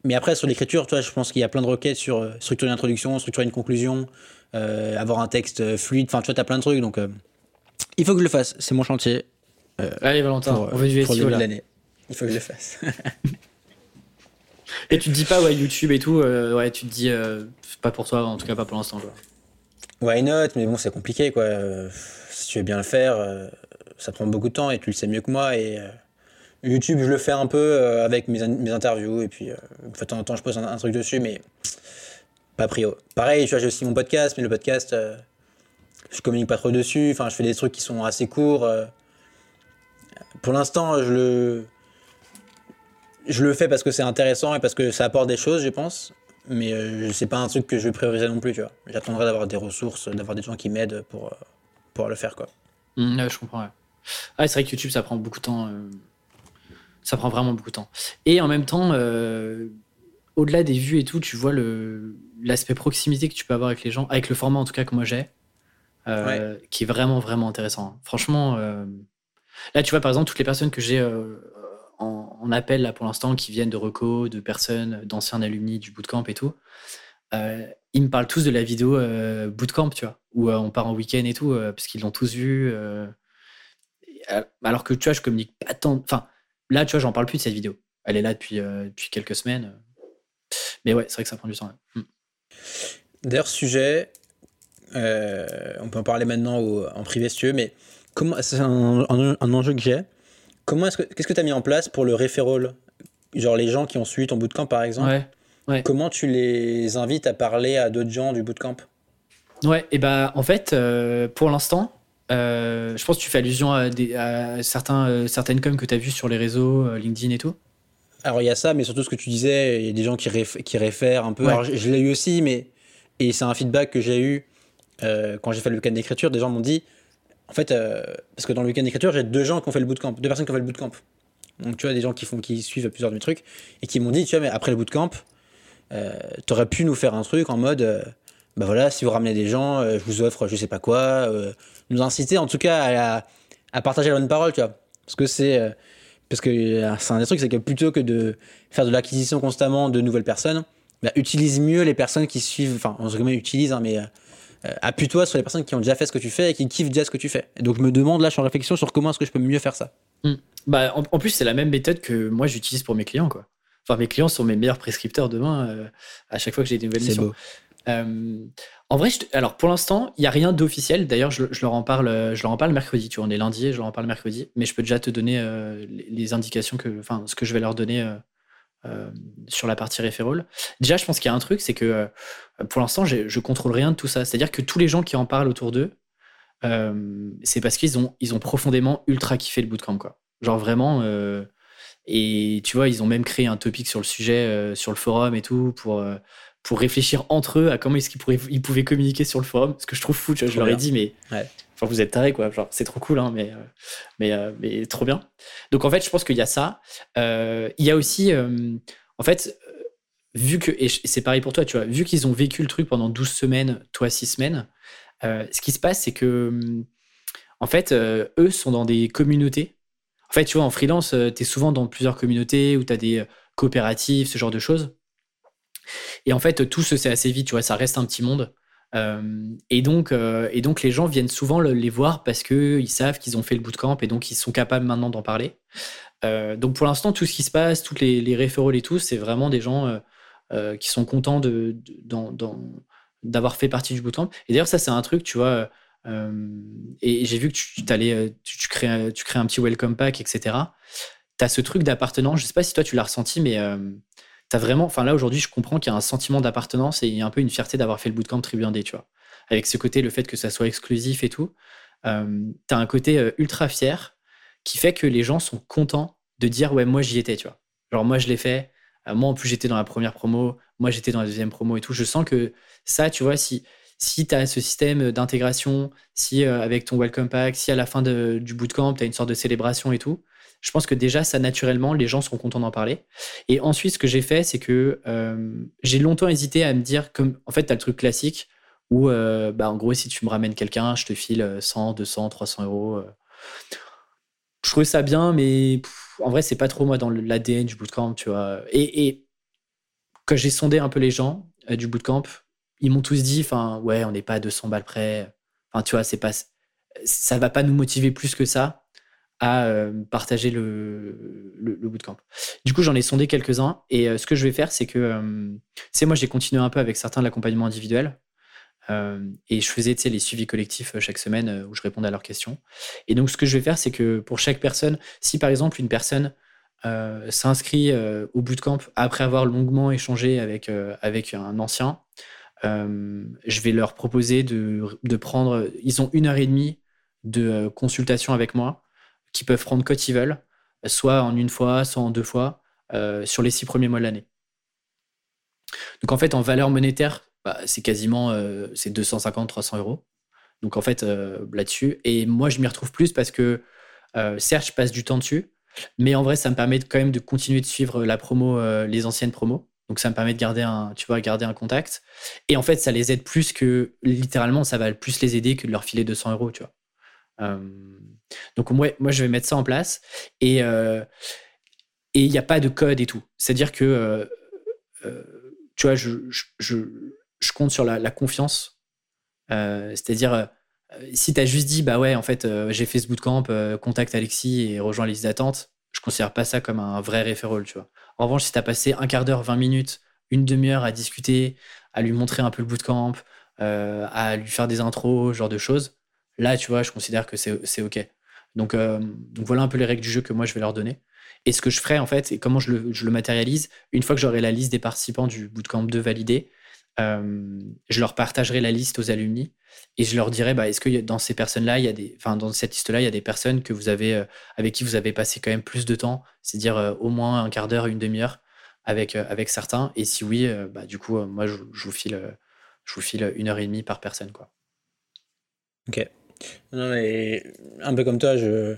Mais après, sur l'écriture, tu vois, je pense qu'il y a plein de requêtes sur euh, structurer une introduction, structurer une conclusion, euh, avoir un texte fluide. Enfin, tu vois, tu as plein de trucs. Donc, euh, il faut que je le fasse. C'est mon chantier. Allez, Valentin, pour, on veut du SEO, l'année. Il faut que je le fasse. et tu te dis pas, ouais, YouTube et tout, ouais, tu te dis, pas pour toi, en tout cas pas pour l'instant. Why not? Mais bon, c'est compliqué, quoi. si tu veux bien le faire ça prend beaucoup de temps et tu le sais mieux que moi. Et YouTube, je le fais un peu avec mes, mes, interviews. Et puis, de temps en temps, je pose un, truc dessus, mais pas prio. Pareil, tu vois, j'ai aussi mon podcast, mais le podcast, je communique pas trop dessus. Enfin, je fais des trucs qui sont assez courts. pour l'instant, je le je le fais parce que c'est intéressant et parce que ça apporte des choses, je pense. Mais euh, c'est pas un truc que je vais prioriser non plus, tu vois. J'attendrai d'avoir des ressources, d'avoir des gens qui m'aident pour, euh, pour le faire, quoi. Mmh, je comprends, ouais. Ah, c'est vrai que YouTube, ça prend beaucoup de temps. Euh, ça prend vraiment beaucoup de temps. Et en même temps, au-delà des vues et tout, tu vois l'aspect proximité que tu peux avoir avec les gens, avec le format en tout cas que moi j'ai, qui est vraiment, vraiment intéressant. Franchement, là, tu vois, par exemple, toutes les personnes que j'ai en, appel là pour l'instant qui viennent de Reco, de personnes, d'anciens alumni du bootcamp et tout. Euh, ils me parlent tous de la vidéo euh, bootcamp, tu vois, où euh, on part en week-end et tout, parce qu'ils l'ont tous vu. alors que tu vois, je communique pas tant. Enfin, là, tu vois, j'en parle plus de cette vidéo. Elle est là depuis, depuis quelques semaines. Mais ouais, c'est vrai que ça prend du temps. Hmm. D'ailleurs, sujet, on peut en parler maintenant en privé si tu veux, mais c'est un, enjeu que j'ai. Comment est-ce que qu'est-ce que tu as mis en place pour le referral? Genre les gens qui ont suivi ton bootcamp par exemple? Ouais, Comment tu les invites à parler à d'autres gens du bootcamp? Ouais, et bah en fait, euh, pour l'instant, euh, je pense que tu fais allusion à, des, certains, euh, certaines coms que tu as vues sur les réseaux, LinkedIn et tout. Alors il y a ça, mais surtout ce que tu disais, il y a des gens qui, qui réfèrent un peu. Alors je, l'ai eu aussi, mais. Et c'est un feedback que j'ai eu quand j'ai fait le week-end d'écriture. Des gens m'ont dit en fait, euh, parce que dans le week-end d'écriture, j'ai deux gens qui ont fait le bootcamp, deux personnes qui ont fait le bootcamp. Donc, tu vois, des gens qui, font, qui suivent plusieurs de mes trucs et qui m'ont dit, tu vois, mais après le bootcamp, euh, t'aurais pu nous faire un truc en mode, euh, bah voilà, si vous ramenez des gens, je vous offre je sais pas quoi, nous inciter en tout cas à, partager la bonne parole, tu vois. Parce que c'est. parce que c'est un des trucs, c'est que plutôt que de faire de l'acquisition constamment de nouvelles personnes, bah, utilise mieux les personnes qui suivent, enfin, en guillemets, utilise, hein, mais euh, appuie-toi sur les personnes qui ont déjà fait ce que tu fais et qui kiffent déjà ce que tu fais. Et donc, je me demande là, je suis en réflexion sur comment est-ce que je peux mieux faire ça. Hmm. Bah, en, plus, c'est la même méthode que moi j'utilise pour mes clients, quoi. Enfin, mes clients sont mes meilleurs prescripteurs demain euh, à chaque fois que j'ai des nouvelles missions. Euh, en vrai, alors pour l'instant, il n'y a rien d'officiel. D'ailleurs, je, leur en parle, je leur en parle mercredi. Tu vois, on est lundi, je leur en parle mercredi. Mais je peux déjà te donner les, indications que, enfin, ce que je vais leur donner euh, sur la partie referral. Déjà, je pense qu'il y a un truc, c'est que euh, pour l'instant, je contrôle rien de tout ça. C'est-à-dire que tous les gens qui en parlent autour d'eux, euh, c'est parce qu'ils ont, ils ont profondément ultra kiffé le bootcamp. Quoi. Genre vraiment. et tu vois, ils ont même créé un topic sur le sujet, sur le forum et tout, pour, pour réfléchir entre eux à comment est-ce qu'ils, ils pouvaient communiquer sur le forum. Ce que je trouve fou, tu vois, je leur ai dit, mais Enfin, vous êtes tarés, quoi. C'est trop cool, hein, mais, euh, euh, mais trop bien. Donc, en fait, je pense qu'il y a ça. Euh, il y a aussi, en fait, vu que, et c'est pareil pour toi, tu vois, vu qu'ils ont vécu le truc pendant 12 semaines, toi 6 semaines, ce qui se passe, c'est que, en fait, eux sont dans des communautés. En fait, tu vois, en freelance, tu es souvent dans plusieurs communautés où tu as des coopératives, ce genre de choses. Et en fait, tout se sait assez vite, tu vois, ça reste un petit monde. Euh, et, donc, euh, et donc, les gens viennent souvent les voir parce qu'ils savent qu'ils ont fait le bootcamp et donc ils sont capables maintenant d'en parler. Euh, donc, pour l'instant, tout ce qui se passe, toutes les, les et tout, c'est vraiment des gens qui sont contents d'avoir fait partie du bootcamp. Et d'ailleurs, ça, c'est un truc, tu vois. et j'ai vu que tu, allais, tu, crées, tu crées un petit welcome pack, etc. Tu as ce truc d'appartenance. Je sais pas si toi, tu l'as ressenti, mais vraiment, enfin là aujourd'hui, je comprends qu'il y a un sentiment d'appartenance et il y a un peu une fierté d'avoir fait le bootcamp Tribu Indé, tu vois. Avec ce côté, le fait que ça soit exclusif et tout, euh, t'as un côté euh, ultra fier qui fait que les gens sont contents de dire ouais moi j'y étais, tu vois. Genre moi je l'ai fait, euh, moi en plus j'étais dans la première promo, moi j'étais dans la deuxième promo et tout. Je sens que ça, tu vois, si si tu as ce système d'intégration, si avec ton welcome pack, si à la fin du bootcamp, tu as une sorte de célébration et tout, je pense que déjà, ça, naturellement, les gens seront contents d'en parler. Et ensuite, ce que j'ai fait, c'est que euh, j'ai longtemps hésité à me dire, comme en fait, tu as le truc classique où, euh, bah, en gros, si tu me ramènes quelqu'un, je te file 100, 200, 300 euros. Euh. Je trouvais ça bien, mais en vrai, c'est pas trop moi dans l'ADN du bootcamp, tu vois. Et, et quand j'ai sondé un peu les gens du bootcamp, ils m'ont tous dit, enfin, ouais, on n'est pas à 200 balles près. Enfin, tu vois, c'est pas, ça va pas nous motiver plus que ça à euh, partager le, le, bootcamp. Du coup, j'en ai sondé quelques-uns et euh, ce que je vais faire, c'est que, c'est moi, j'ai continué un peu avec certains de l'accompagnement individuel. et je faisais les suivis collectifs chaque semaine où je répondais à leurs questions. Et donc, ce que je vais faire, c'est que pour chaque personne, si par exemple une personne s'inscrit au bootcamp après avoir longuement échangé avec, avec un ancien, je vais leur proposer de, de, prendre. Ils ont une heure et demie de consultation avec moi, qui peuvent prendre quand ils veulent, soit en une fois, soit en deux fois, sur les six premiers mois de l'année. Donc en fait, en valeur monétaire, bah, c'est quasiment euh, c'est 250-300 euros. Donc en fait, euh, là-dessus. Et moi, je m'y retrouve plus parce que euh, certes, je passe du temps dessus, mais en vrai, ça me permet quand même de continuer de suivre la promo, les anciennes promos. Donc ça me permet de garder un, garder un contact. Et en fait, ça les aide plus que littéralement, ça va plus les aider que de leur filer 200 euros, tu vois. Donc moi, moi, je vais mettre ça en place. Et et il n'y a pas de code et tout. C'est-à-dire que tu vois, je, je, compte sur la, confiance. Euh, c'est-à-dire, euh, si tu as juste dit, bah ouais, en fait, euh, j'ai fait ce bootcamp, contacte Alexis et rejoins la liste d'attente, je considère pas ça comme un vrai referral, tu vois. En revanche, si tu as passé un quart d'heure, 20 minutes, une demi-heure à discuter, à lui montrer un peu le bootcamp, à lui faire des intros, ce genre de choses, là, tu vois, je considère que c'est OK. Donc, donc voilà un peu les règles du jeu que moi, je vais leur donner. Et ce que je ferai, en fait, et comment je le, matérialise, une fois que j'aurai la liste des participants du bootcamp 2 validée, euh, je leur partagerai la liste aux alumni et je leur dirai bah, est-ce que dans ces personnes-là, il y a des, enfin, dans cette liste-là, il y a des personnes que vous avez, euh, avec qui vous avez passé quand même plus de temps, c'est-à-dire euh, au moins un quart d'heure, une demi-heure avec, avec certains. Et si oui, bah, du coup, moi, je, vous file, je vous file une heure et demie par personne. Quoi. Ok. Non, mais un peu comme toi, je,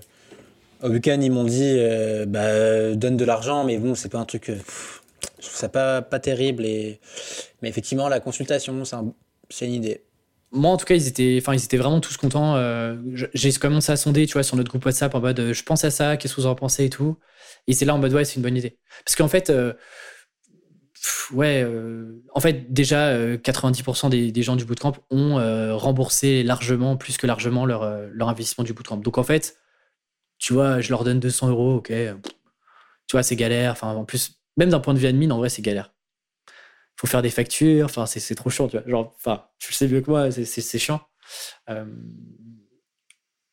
au week-end, ils m'ont dit euh, bah, donne de l'argent, mais bon, c'est pas un truc. Euh, je trouve ça pas, pas terrible. Et... Mais effectivement, la consultation, c'est une idée. Moi, en tout cas, ils étaient, enfin, ils étaient vraiment tous contents. Euh, j'ai commencé à sonder, tu vois, sur notre groupe WhatsApp en mode je pense à ça, qu'est-ce que vous en pensez et tout. Et c'est là en mode ouais, c'est une bonne idée. Parce qu'en fait, ouais, en fait, déjà, 90% des, des, gens du bootcamp ont remboursé largement, plus que largement, leur, leur investissement du bootcamp. Donc en fait, tu vois, je leur donne 200 euros, ok. Tu vois, c'est galère. Enfin, en plus, même d'un point de vue admin, en vrai, c'est galère. Faut faire des factures. Enfin, c'est trop chiant, tu vois. Genre, enfin, tu le sais mieux que moi, c'est chiant.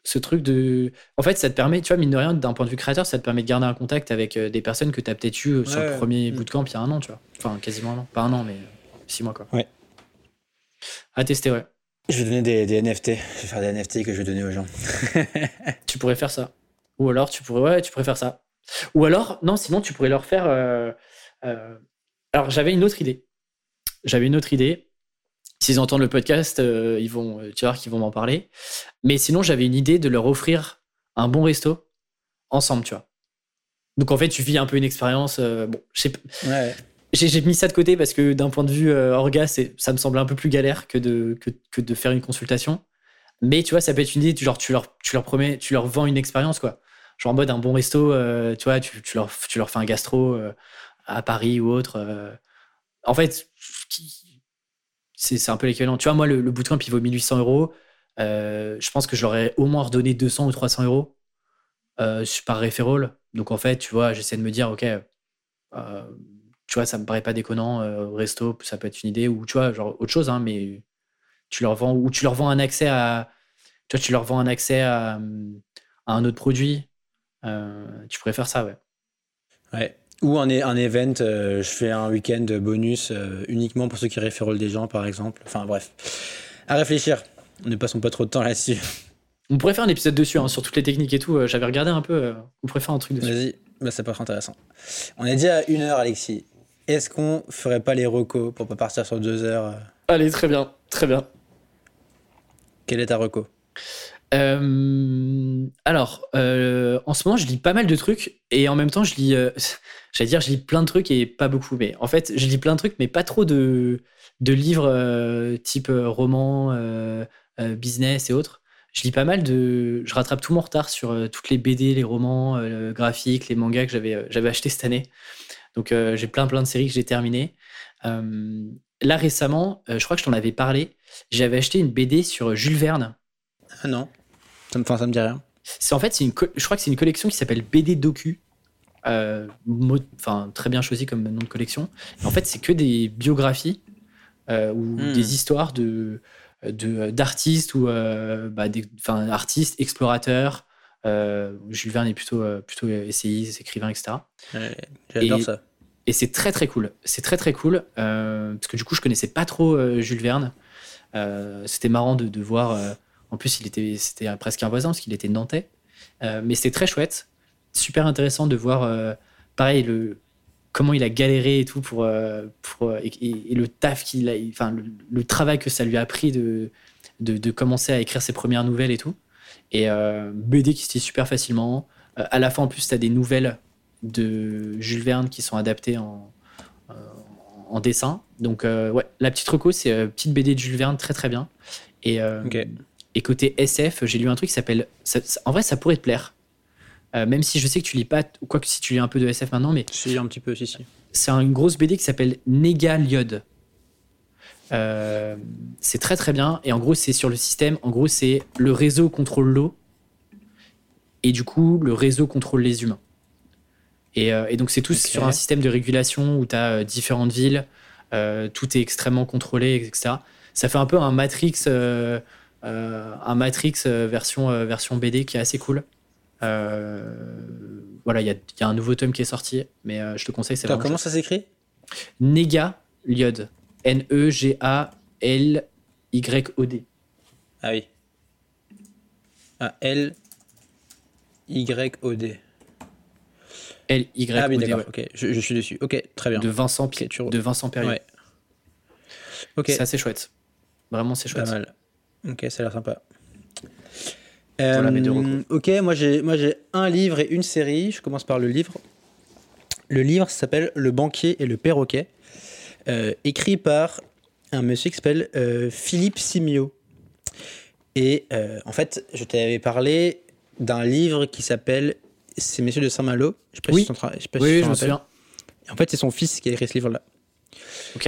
Euh, ce truc de. En fait, ça te permet, tu vois, mine de rien, d'un point de vue créateur, ça te permet de garder un contact avec euh, des personnes que tu as peut-être eu sur le premier mm. bootcamp il y a un an, tu vois. Enfin, quasiment un an. Pas un an, mais euh, six mois, quoi. Ouais. À tester, ouais. Je vais donner des, des NFT. Je vais faire des NFT que je vais donner aux gens. tu pourrais faire ça. Ou alors, tu pourrais, ouais, tu pourrais faire ça. Ou alors, non, sinon, tu pourrais leur faire. Euh, euh, alors, j'avais une autre idée. J'avais une autre idée. S'ils entendent le podcast, euh, ils vont, tu vois qu'ils vont m'en parler. Mais sinon, j'avais une idée de leur offrir un bon resto ensemble, tu vois. Donc, en fait, tu vis un peu une expérience. bon, J'ai mis ça de côté parce que d'un point de vue orga, ça me semble un peu plus galère que de, que, que de faire une consultation. Mais tu vois, ça peut être une idée, genre tu leur, tu leur promets, tu leur vends une expérience, quoi genre en mode un bon resto, euh, tu vois, tu, tu, leur, tu leur fais un gastro euh, à Paris ou autre. Euh. En fait, c'est un peu l'équivalent. Tu vois, moi, le, le bootcamp, il vaut 1800 euros. je pense que je leur ai au moins redonné 200 ou 300 euros par referral. Donc, en fait, tu vois, j'essaie de me dire, OK, tu vois, ça me paraît pas déconnant. resto, ça peut être une idée. Ou, tu vois, genre autre chose, hein, mais tu leur vends, ou tu leur vends un accès à. Tu tu leur vends un accès à, à un autre produit. Euh, tu pourrais faire ça, ouais. Ouais. Ou un, un event, euh, je fais un week-end bonus euh, uniquement pour ceux qui référolent des gens, par exemple. Enfin bref, à réfléchir. Ne passons pas trop de temps là-dessus. On pourrait faire un épisode dessus, hein, sur toutes les techniques et tout. J'avais regardé un peu. on pourrait faire un truc dessus. Vas-y, bah, ça peut être intéressant. On est dit à une heure, Alexis. Est-ce qu'on ferait pas les recos pour pas partir sur deux heures Allez, très bien, très bien. Quel est ta reco? Euh, alors, euh, en ce moment, je lis pas mal de trucs et en même temps, je lis, euh, j'allais dire, je lis plein de trucs et pas beaucoup. Mais en fait, je lis plein de trucs, mais pas trop de, livres type roman, business et autres. Je lis pas mal de. Je rattrape tout mon retard sur toutes les BD, les romans graphiques, les mangas que j'avais j'avais acheté cette année. Donc, j'ai plein plein de séries que j'ai terminées. là récemment, je crois que je t'en avais parlé. J'avais acheté une BD sur Jules Verne. Ah non, ça me, ça me dit rien. C'est en fait, c'est une, je crois que c'est une collection qui s'appelle BD Docu. Euh, enfin, très bien choisi comme nom de collection. en fait, c'est que des biographies euh, ou hmm. des histoires de, de d'artistes ou bah, des, artistes, explorateurs. Jules Verne est plutôt, plutôt essayiste, écrivain, etc. J'adore ça. Et c'est très très cool. C'est très très cool parce que du coup je connaissais pas trop Jules Verne. c'était marrant de, de voir. En plus, il était, c'était presque un voisin parce qu'il était nantais. mais c'était très chouette. Super intéressant de voir, pareil, le, comment il a galéré et tout pour, euh, euh, et, le taf qu'il a, enfin le, travail que ça lui a pris de, commencer à écrire ses premières nouvelles et tout. Et euh, BD qui se lit super facilement. à la fin, en plus, tu des nouvelles de Jules Verne qui sont adaptées en, en dessin. Donc, ouais, la petite reco, c'est petite BD de Jules Verne, très très bien. Et côté SF, j'ai lu un truc qui s'appelle. En vrai, ça pourrait te plaire. Euh, même si je sais que tu lis pas, quoi que si tu lis un peu de SF maintenant, mais. Si, un petit peu, si, si. C'est une grosse BD qui s'appelle Négaliode. Euh, c'est très très bien. Et en gros, c'est sur le système. En gros, c'est le réseau contrôle l'eau. Et du coup, le réseau contrôle les humains. Et, euh, donc, c'est tout sur un système de régulation où tu as différentes villes. tout est extrêmement contrôlé, etc. Ça fait un peu un Matrix, un Matrix version, version BD qui est assez cool. Euh, voilà, il y, a un nouveau tome qui est sorti, mais euh, je te conseille. c'est Comment ça s'écrit? Nega Lyod. N-E-G-A-L-Y-O-D. Ah oui. Ah, L-Y-O-D. L-Y-O-D. Ah oui, d'accord, ok, je, suis dessus. Ok, très bien. De Vincent, de Vincent Perrier. Ouais. Ok. C'est assez chouette. Vraiment, c'est chouette. Pas mal. Ok, ça a l'air sympa. Euh, ok, moi j'ai moi j'ai un livre et une série. Je commence par le livre. Le livre s'appelle Le banquier et le perroquet, euh, écrit par un monsieur qui s'appelle euh, Philippe Simio. Et en fait, je t'avais parlé d'un livre qui s'appelle Ces messieurs de Saint-Malo. Je sais pas oui. si je sais pas oui, je me souviens. en fait, c'est son fils qui a écrit ce livre-là. Ok.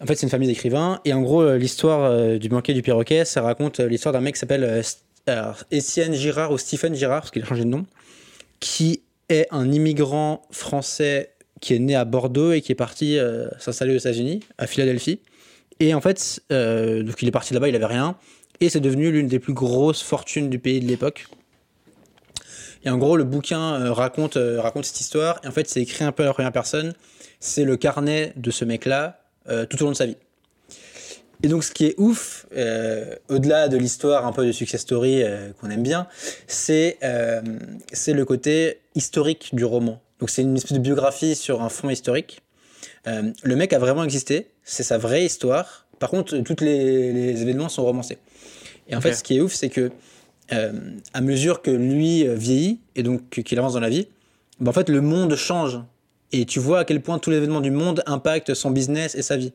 En fait, c'est une famille d'écrivains. Et en gros, l'histoire du banquier du perroquet, ça raconte l'histoire d'un mec qui s'appelle alors, Étienne Girard ou Stephen Girard, parce qu'il a changé de nom, qui est un immigrant français qui est né à Bordeaux et qui est parti euh, s'installer aux États-Unis, à Philadelphie. Et en fait, euh, donc il est parti là-bas, il avait rien, et c'est devenu l'une des plus grosses fortunes du pays de l'époque. Et en gros, le bouquin euh, raconte, raconte cette histoire, et en fait, c'est écrit un peu à la première personne. C'est le carnet de ce mec-là tout au long de sa vie. Et donc, ce qui est ouf, euh, au-delà de l'histoire un peu de success story euh, qu'on aime bien, c'est euh, c'est le côté historique du roman. Donc, c'est une espèce de biographie sur un fond historique. le mec a vraiment existé, c'est sa vraie histoire. Par contre, tous les, les, événements sont romancés. Et en fait, ce qui est ouf, c'est que à mesure que lui vieillit et donc qu'il avance dans la vie, bah, en fait, le monde change. Et tu vois à quel point tous les événements du monde impactent son business et sa vie.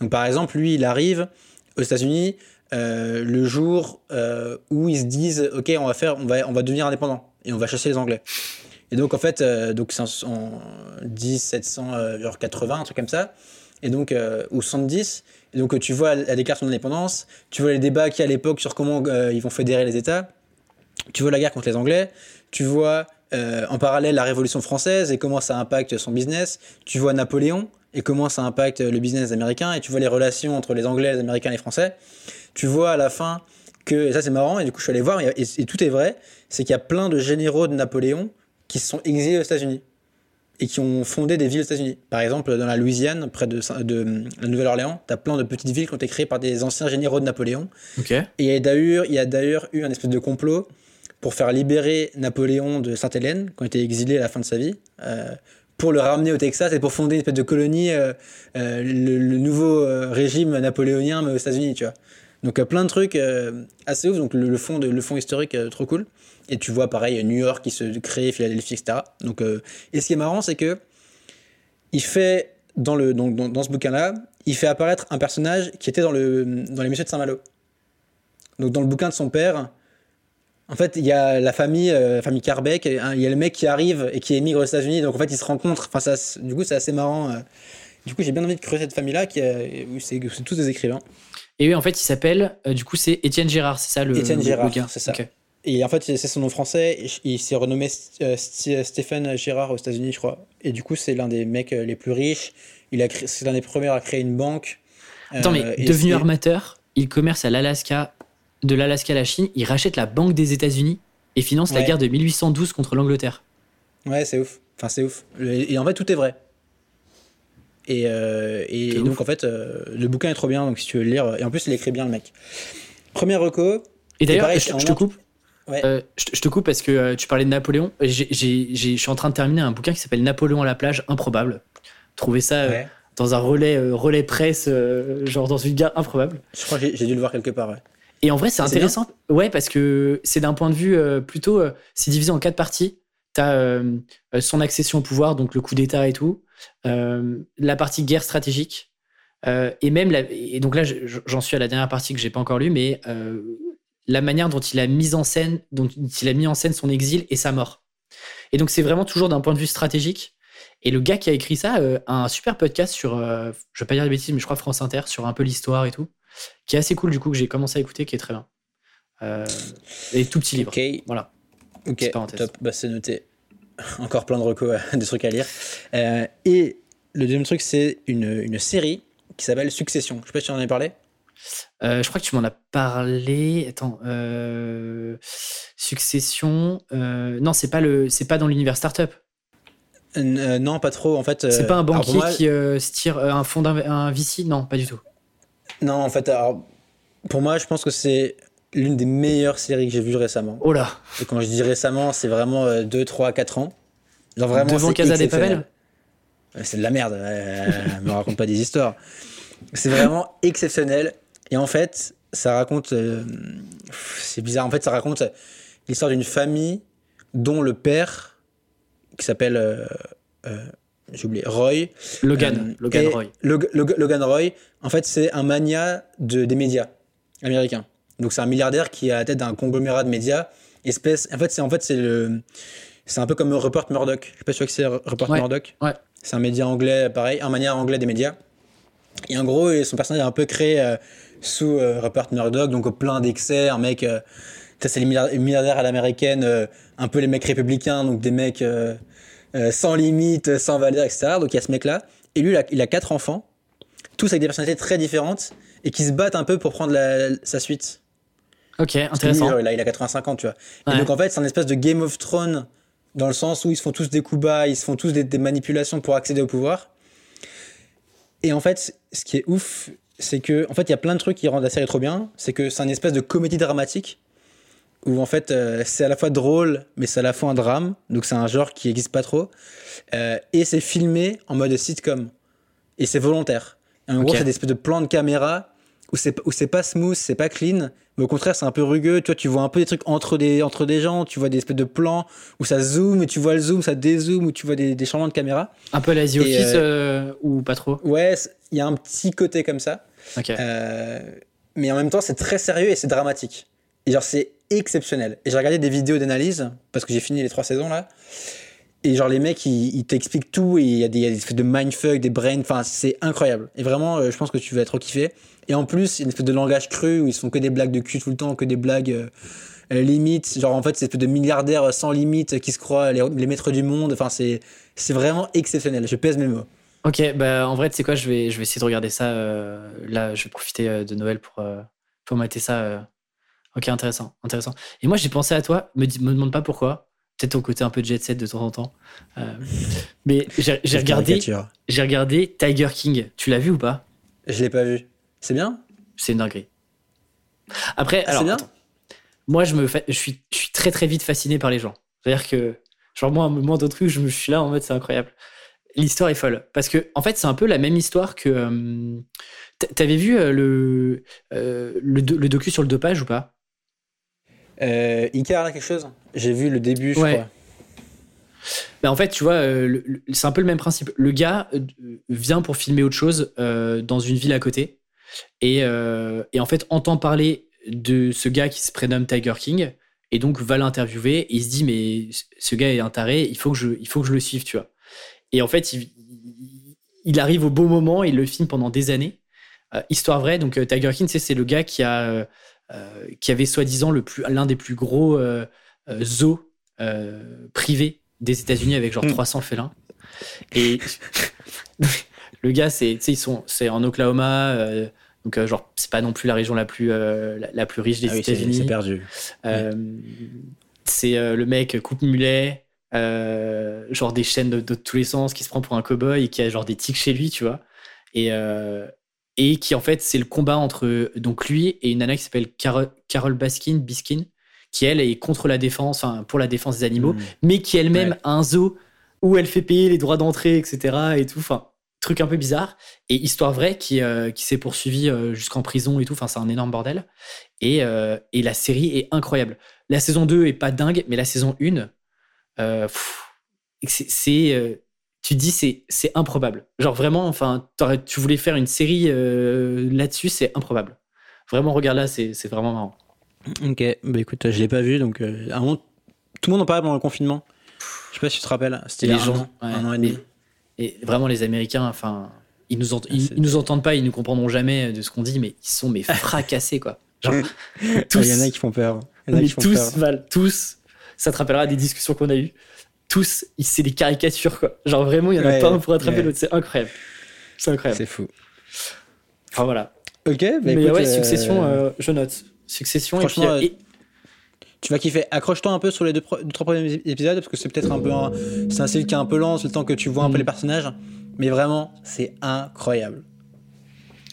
Donc, par exemple, lui, il arrive aux États-Unis euh, le jour euh, où ils se disent Ok, on va, faire, on, va, on va devenir indépendant et on va chasser les Anglais. Et donc, en fait, euh, donc c'est en, 1780, un truc comme ça, et donc, ou 70. Et donc, tu vois la déclaration d'indépendance, tu vois les débats qu'il y a à l'époque sur comment ils vont fédérer les États, tu vois la guerre contre les Anglais, tu vois en parallèle la Révolution française et comment ça impacte son business, tu vois Napoléon et comment ça impacte le business américain, et tu vois les relations entre les Anglais, les Américains et les Français, tu vois à la fin que, et ça c'est marrant, et du coup je suis allé voir, et, tout est vrai, c'est qu'il y a plein de généraux de Napoléon qui se sont exilés aux États-Unis et qui ont fondé des villes aux États-Unis. Par exemple, dans la Louisiane, près de, de la Nouvelle-Orléans, tu as plein de petites villes qui ont été créées par des anciens généraux de Napoléon. Et il y a d'ailleurs eu un espèce de complot pour faire libérer Napoléon de Sainte-Hélène, qui a été exilé à la fin de sa vie. Euh, pour le ramener au Texas et pour fonder une espèce de colonie, euh, euh, le, nouveau régime napoléonien mais aux États-Unis, tu vois. Donc plein de trucs assez ouf. Donc le, fond, le fond historique, trop cool. Et tu vois pareil New York qui se crée, Philadelphie, etc. Donc, et ce qui est marrant, c'est que il fait dans, le, dans, dans ce bouquin-là, il fait apparaître un personnage qui était dans, le, dans les Messieurs de Saint-Malo. Donc dans le bouquin de son père, en fait, il y a la famille, euh, famille Carbeck, il y a le mec qui arrive et qui émigre aux États-Unis, donc en fait, ils se rencontrent. Enfin, ça, du coup, c'est assez marrant. Euh. Du coup, j'ai bien envie de creuser cette famille-là, qui où c'est tous des écrivains. Et oui, en fait, il s'appelle, euh, du coup, c'est Étienne Girard, c'est ça le Étienne Girard, c'est ça. Et en fait, c'est son nom français. Il s'est renommé Stéphane Girard aux États-Unis, je crois. Et du coup, c'est l'un des mecs les plus riches. Il a c'est l'un des premiers à créer une banque. Attends, mais devenu armateur il commerce à l'Alaska, de l'Alaska à la Chine, il rachète la banque des États-Unis et finance la guerre de 1812 contre l'Angleterre. Ouais, c'est ouf. Enfin, c'est ouf. Et, en fait, tout est vrai. Et, euh, et donc, ouf. en fait, euh, le bouquin est trop bien. Donc, si tu veux le lire. Et en plus, il écrit bien, le mec. Premier reco. Et d'ailleurs, je, te coupe. Ouais. Euh, je, te- je te coupe parce que tu parlais de Napoléon. Je suis en train de terminer un bouquin qui s'appelle Napoléon à la plage, improbable. Trouver ça Ouais. dans un relais, relais presse, genre dans une gare improbable. Je crois que j'ai- j'ai dû le voir quelque part. Ouais. Et en vrai, c'est intéressant. Ouais, parce que c'est d'un point de vue euh, plutôt. euh, c'est divisé en quatre parties. T'as euh, euh, son accession au pouvoir, donc le coup d'État et tout. la partie guerre stratégique. et même. La, et donc là, je- j'en suis à la dernière partie que j'ai pas encore lue, mais la manière dont il a mis en scène, dont il a mis en scène son exil et sa mort. Et donc, c'est vraiment toujours d'un point de vue stratégique. Et le gars qui a écrit ça a un super podcast sur, je vais pas dire de bêtises, mais je crois France Inter, sur un peu l'histoire et tout, qui est assez cool du coup, que j'ai commencé à écouter, qui est très bien. Euh, et tout petit livre. Ok. Voilà. Ok. Top. Bah, c'est noté. Encore plein de recos, des trucs à lire. Euh, et le deuxième truc, c'est une, une série qui s'appelle Succession. Je sais pas si tu en avais parlé. Euh, je crois que tu m'en as parlé. Attends, euh, Succession. euh, non, c'est pas le, c'est pas dans l'univers startup. Euh, non, pas trop. En fait. C'est euh, pas un banquier moi- qui euh, se tire euh, un fonds d'un un VC. Non, pas du tout. Non, en fait, alors, pour moi, je pense que c'est l'une des meilleures séries que j'ai vues récemment. Oh là. Et quand je dis récemment, c'est vraiment euh, 2, 3, 4 ans. Genre vraiment, Devant Casa des. Papel. C'est de la merde. euh, me raconte pas des histoires. C'est vraiment exceptionnel. Et en fait, ça raconte. euh, c'est bizarre. En fait, ça raconte l'histoire d'une famille dont le père, qui s'appelle. euh, euh, J'ai oublié. Roy. Logan. euh, Logan Roy. Log- Log- Logan Roy, en fait, c'est un mania de, des médias américains. Donc, c'est un milliardaire qui est à la tête d'un conglomérat de médias. Espèce, en fait, c'est en fait, c'est le, c'est un peu comme Rupert Murdoch. Je sais pas si c'est Ouais, Murdoch. ouais. C'est un média anglais, pareil, un mania anglais des médias. Et en gros, son personnage est un peu créé euh, sous euh, Rupert Murdoch, donc plein d'excès, un mec. euh, c'est les milliardaires, à l'américaine, euh, un peu les mecs républicains, donc des mecs sans limite, sans valeur, etc. Donc il y a ce mec-là. Et lui, il a, il a quatre enfants, tous avec des personnalités très différentes, et qui se battent un peu pour prendre la- sa suite. Ok, Parce que lui, intéressant. genre, il, a, il a 85 ans, tu vois. Ouais. Et donc en fait, c'est un espèce de Game of Thrones, dans le sens où ils se font tous des coups bas, ils se font tous des, des manipulations pour accéder au pouvoir. Et en fait, ce qui est ouf, c'est que, en fait, il y a plein de trucs qui rendent la série trop bien. C'est que c'est une espèce de comédie dramatique où en fait, euh, c'est à la fois drôle, mais c'est à la fois un drame. Donc c'est un genre qui n'existe pas trop. Euh, et c'est filmé en mode sitcom. Et c'est volontaire. Et en gros, c'est des espèces de plans de caméra où c'est où c'est pas smooth, c'est pas clean, mais au contraire, c'est un peu rugueux. Tu vois, tu vois un peu des trucs entre des, entre des gens, tu vois des espèces de plans où ça zoome, et tu vois le zoom, ça dézoome, où tu vois des, des changements de caméra. Un peu la The Office euh, ou pas trop. Ouais, il y a un petit côté comme ça. Ok. Euh, mais en même temps, c'est très sérieux et c'est dramatique. Et genre, c'est exceptionnel. Et j'ai regardé des vidéos d'analyse, parce que j'ai fini les trois saisons là. Et genre, les mecs, ils, t'expliquent tout, et il y a des, y espèces de mindfuck, des brains, enfin, c'est incroyable. Et vraiment, euh, je pense que tu vas trop kiffer. Et en plus, il y a une espèce de langage cru où ils font que des blagues de cul tout le temps, que des blagues euh, euh, limites. Genre, en fait, c'est une espèce de milliardaires sans limite qui se croient les, maîtres du monde. Enfin, c'est c'est vraiment exceptionnel. Je pèse mes mots. Ok, bah en vrai, tu sais quoi, je vais, je vais essayer de regarder ça. euh, là, je vais profiter euh, de Noël pour, euh, pour mater ça. Ok, intéressant, intéressant. Et moi, j'ai pensé à toi, me, me demande pas pourquoi. Peut-être ton côté un peu jet set de temps en temps. Euh, mais j'ai regardé, j'ai regardé Tiger King. Tu l'as vu ou pas? Je l'ai pas vu. C'est bien? C'est une dinguerie. Après, Ah, alors, bien? attends. moi, je, me fa- je, suis, je suis très très vite fasciné par les gens. C'est-à-dire que, genre, moi, à un moment truc, je me suis là en mode, c'est incroyable. L'histoire est folle. Parce que, en fait, c'est un peu la même histoire que. euh, t'a- T'avais vu euh, le, euh, le, le docu sur le dopage ou pas? Euh, Icar, là, quelque chose? J'ai vu le début, je Ouais. crois. Ben, en fait, tu vois, euh, c'est un peu le même principe. Le gars euh, vient pour filmer autre chose euh, dans une ville à côté. Et, et en fait, entend parler de ce gars qui se prénomme Tiger King. Et donc, va l'interviewer. Et il se dit, mais ce- gars est un taré, il faut que je, il faut que je le suive, tu vois. Et en fait, il, arrive au bon moment, il le filme pendant des années. Euh, histoire vraie, donc Tiger King, c'est le gars qui, a, qui avait soi-disant le plus- l'un des plus gros euh, euh, zoos euh, privés des États-Unis avec genre Mm. 300 félins. Et le gars, c'est, tu sais, ils sont, c'est en Oklahoma, euh, Donc, euh, genre, c'est pas non plus la région la plus, euh, la, la plus riche des Ah oui, c'est États-Unis. c'est perdu. Euh, C'est euh, le mec coupe mulet, euh, genre des chaînes de, de tous les sens, qui se prend pour un cowboy et qui a genre des tics chez lui, tu vois. Et, euh, et qui en fait, c'est le combat entre donc lui et une nana qui s'appelle Carol, Carol Baskin, Biskin, qui elle est contre la défense, enfin pour la défense des animaux, Mm. mais qui elle-même Ouais. a un zoo où elle fait payer les droits d'entrée, etc. et tout. Enfin, truc un peu bizarre. Et histoire vraie qui, euh, qui s'est poursuivie euh, jusqu'en prison et tout. Enfin, c'est un énorme bordel. Et, euh, et la série est incroyable. La saison 2 est pas dingue, mais la saison 1, euh, pff, c'est. Euh, tu te dis, c'est, c'est improbable. Genre vraiment, enfin, tu voulais faire une série euh, là-dessus, c'est improbable. Vraiment, regarde là, c'est, c'est vraiment marrant. Ok, bah écoute, je l'ai pas vu, donc euh, à un moment, tout le monde en parlait pendant le confinement. Je sais pas si tu te rappelles, c'était y a Les gens, ouais, un an et demi. Et vraiment, les Américains, enfin, ils nous, Ah, ils, nous entendent pas, ils nous comprendront jamais de ce qu'on dit, mais ils sont mais fracassés, quoi. Genre, tous, Ah, Il y en a qui font peur. Il y en a mais qui font tous, peur. Val, tous, ça te rappellera des discussions qu'on a eues. Tous, c'est des caricatures, quoi. Genre vraiment, il y en a Ouais, pas un pour attraper ouais. l'autre, c'est incroyable. C'est incroyable. C'est fou. Enfin voilà. Ok, bah mais écoute, ouais, euh, Succession, euh, je note. Succession, et puis. franchement, euh, et- Tu vas kiffer. Accroche-toi un peu sur les deux, pro- trois premiers épisodes parce que c'est peut-être un peu un, c'est un style qui est un peu lent, c'est le temps que tu vois un peu Mm. les personnages. Mais vraiment, c'est incroyable.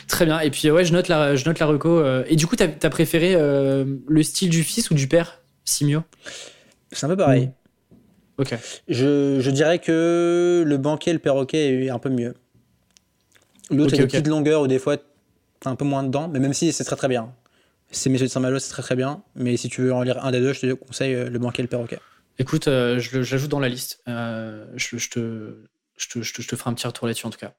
Très bien. Et puis ouais, je note la, je note la reco. Et du coup, t'as as préféré le style du fils ou du père, Simio? C'est un peu pareil. Mm. Ok. Je, je dirais que le banquet, le perroquet est un peu mieux. L'autre, Ok, il y a des ok. petites longueurs où des fois, t'as un peu moins dedans, mais même si c'est très très bien. C'est Messieurs de Saint-Malo, c'est très très bien. Mais si tu veux en lire un des deux, je te conseille euh, le banquet et le perroquet. Écoute, euh, je l'ajoute dans la liste. Euh, je, je te, je, te, je, te, je te ferai un petit retour là-dessus en tout cas.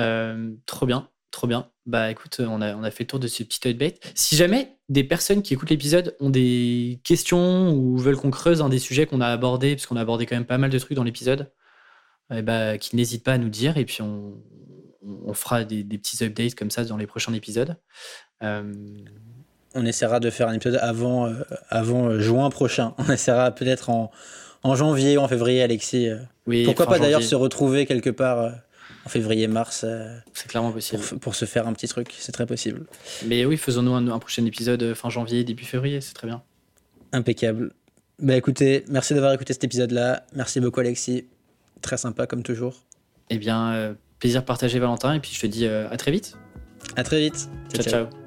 Euh, trop bien, trop bien. Bah écoute, on a, on a fait le tour de ce petit update. Si jamais des personnes qui écoutent l'épisode ont des questions ou veulent qu'on creuse un des sujets qu'on a abordés, parce qu'on a abordé quand même pas mal de trucs dans l'épisode, eh bah, qu'ils n'hésitent pas à nous dire et puis on, on fera des, des petits updates comme ça dans les prochains épisodes. Euh, On essaiera de faire un épisode avant, euh, avant euh, juin prochain. On essaiera peut-être en, en janvier ou en février, Alexis. euh. oui, Pourquoi pas d'ailleurs se retrouver quelque part euh, en février-mars euh, C'est clairement pour, possible. pour se faire un petit truc. C'est très possible. Mais oui, faisons-nous un, un prochain épisode euh, fin janvier, début février, c'est très bien. Impeccable. Bah écoutez, merci d'avoir écouté cet épisode-là. Merci beaucoup, Alexis. Très sympa comme toujours. Eh bien, euh, plaisir partagé, Valentin, et puis je te dis euh, à très vite. À très vite. ciao. ciao.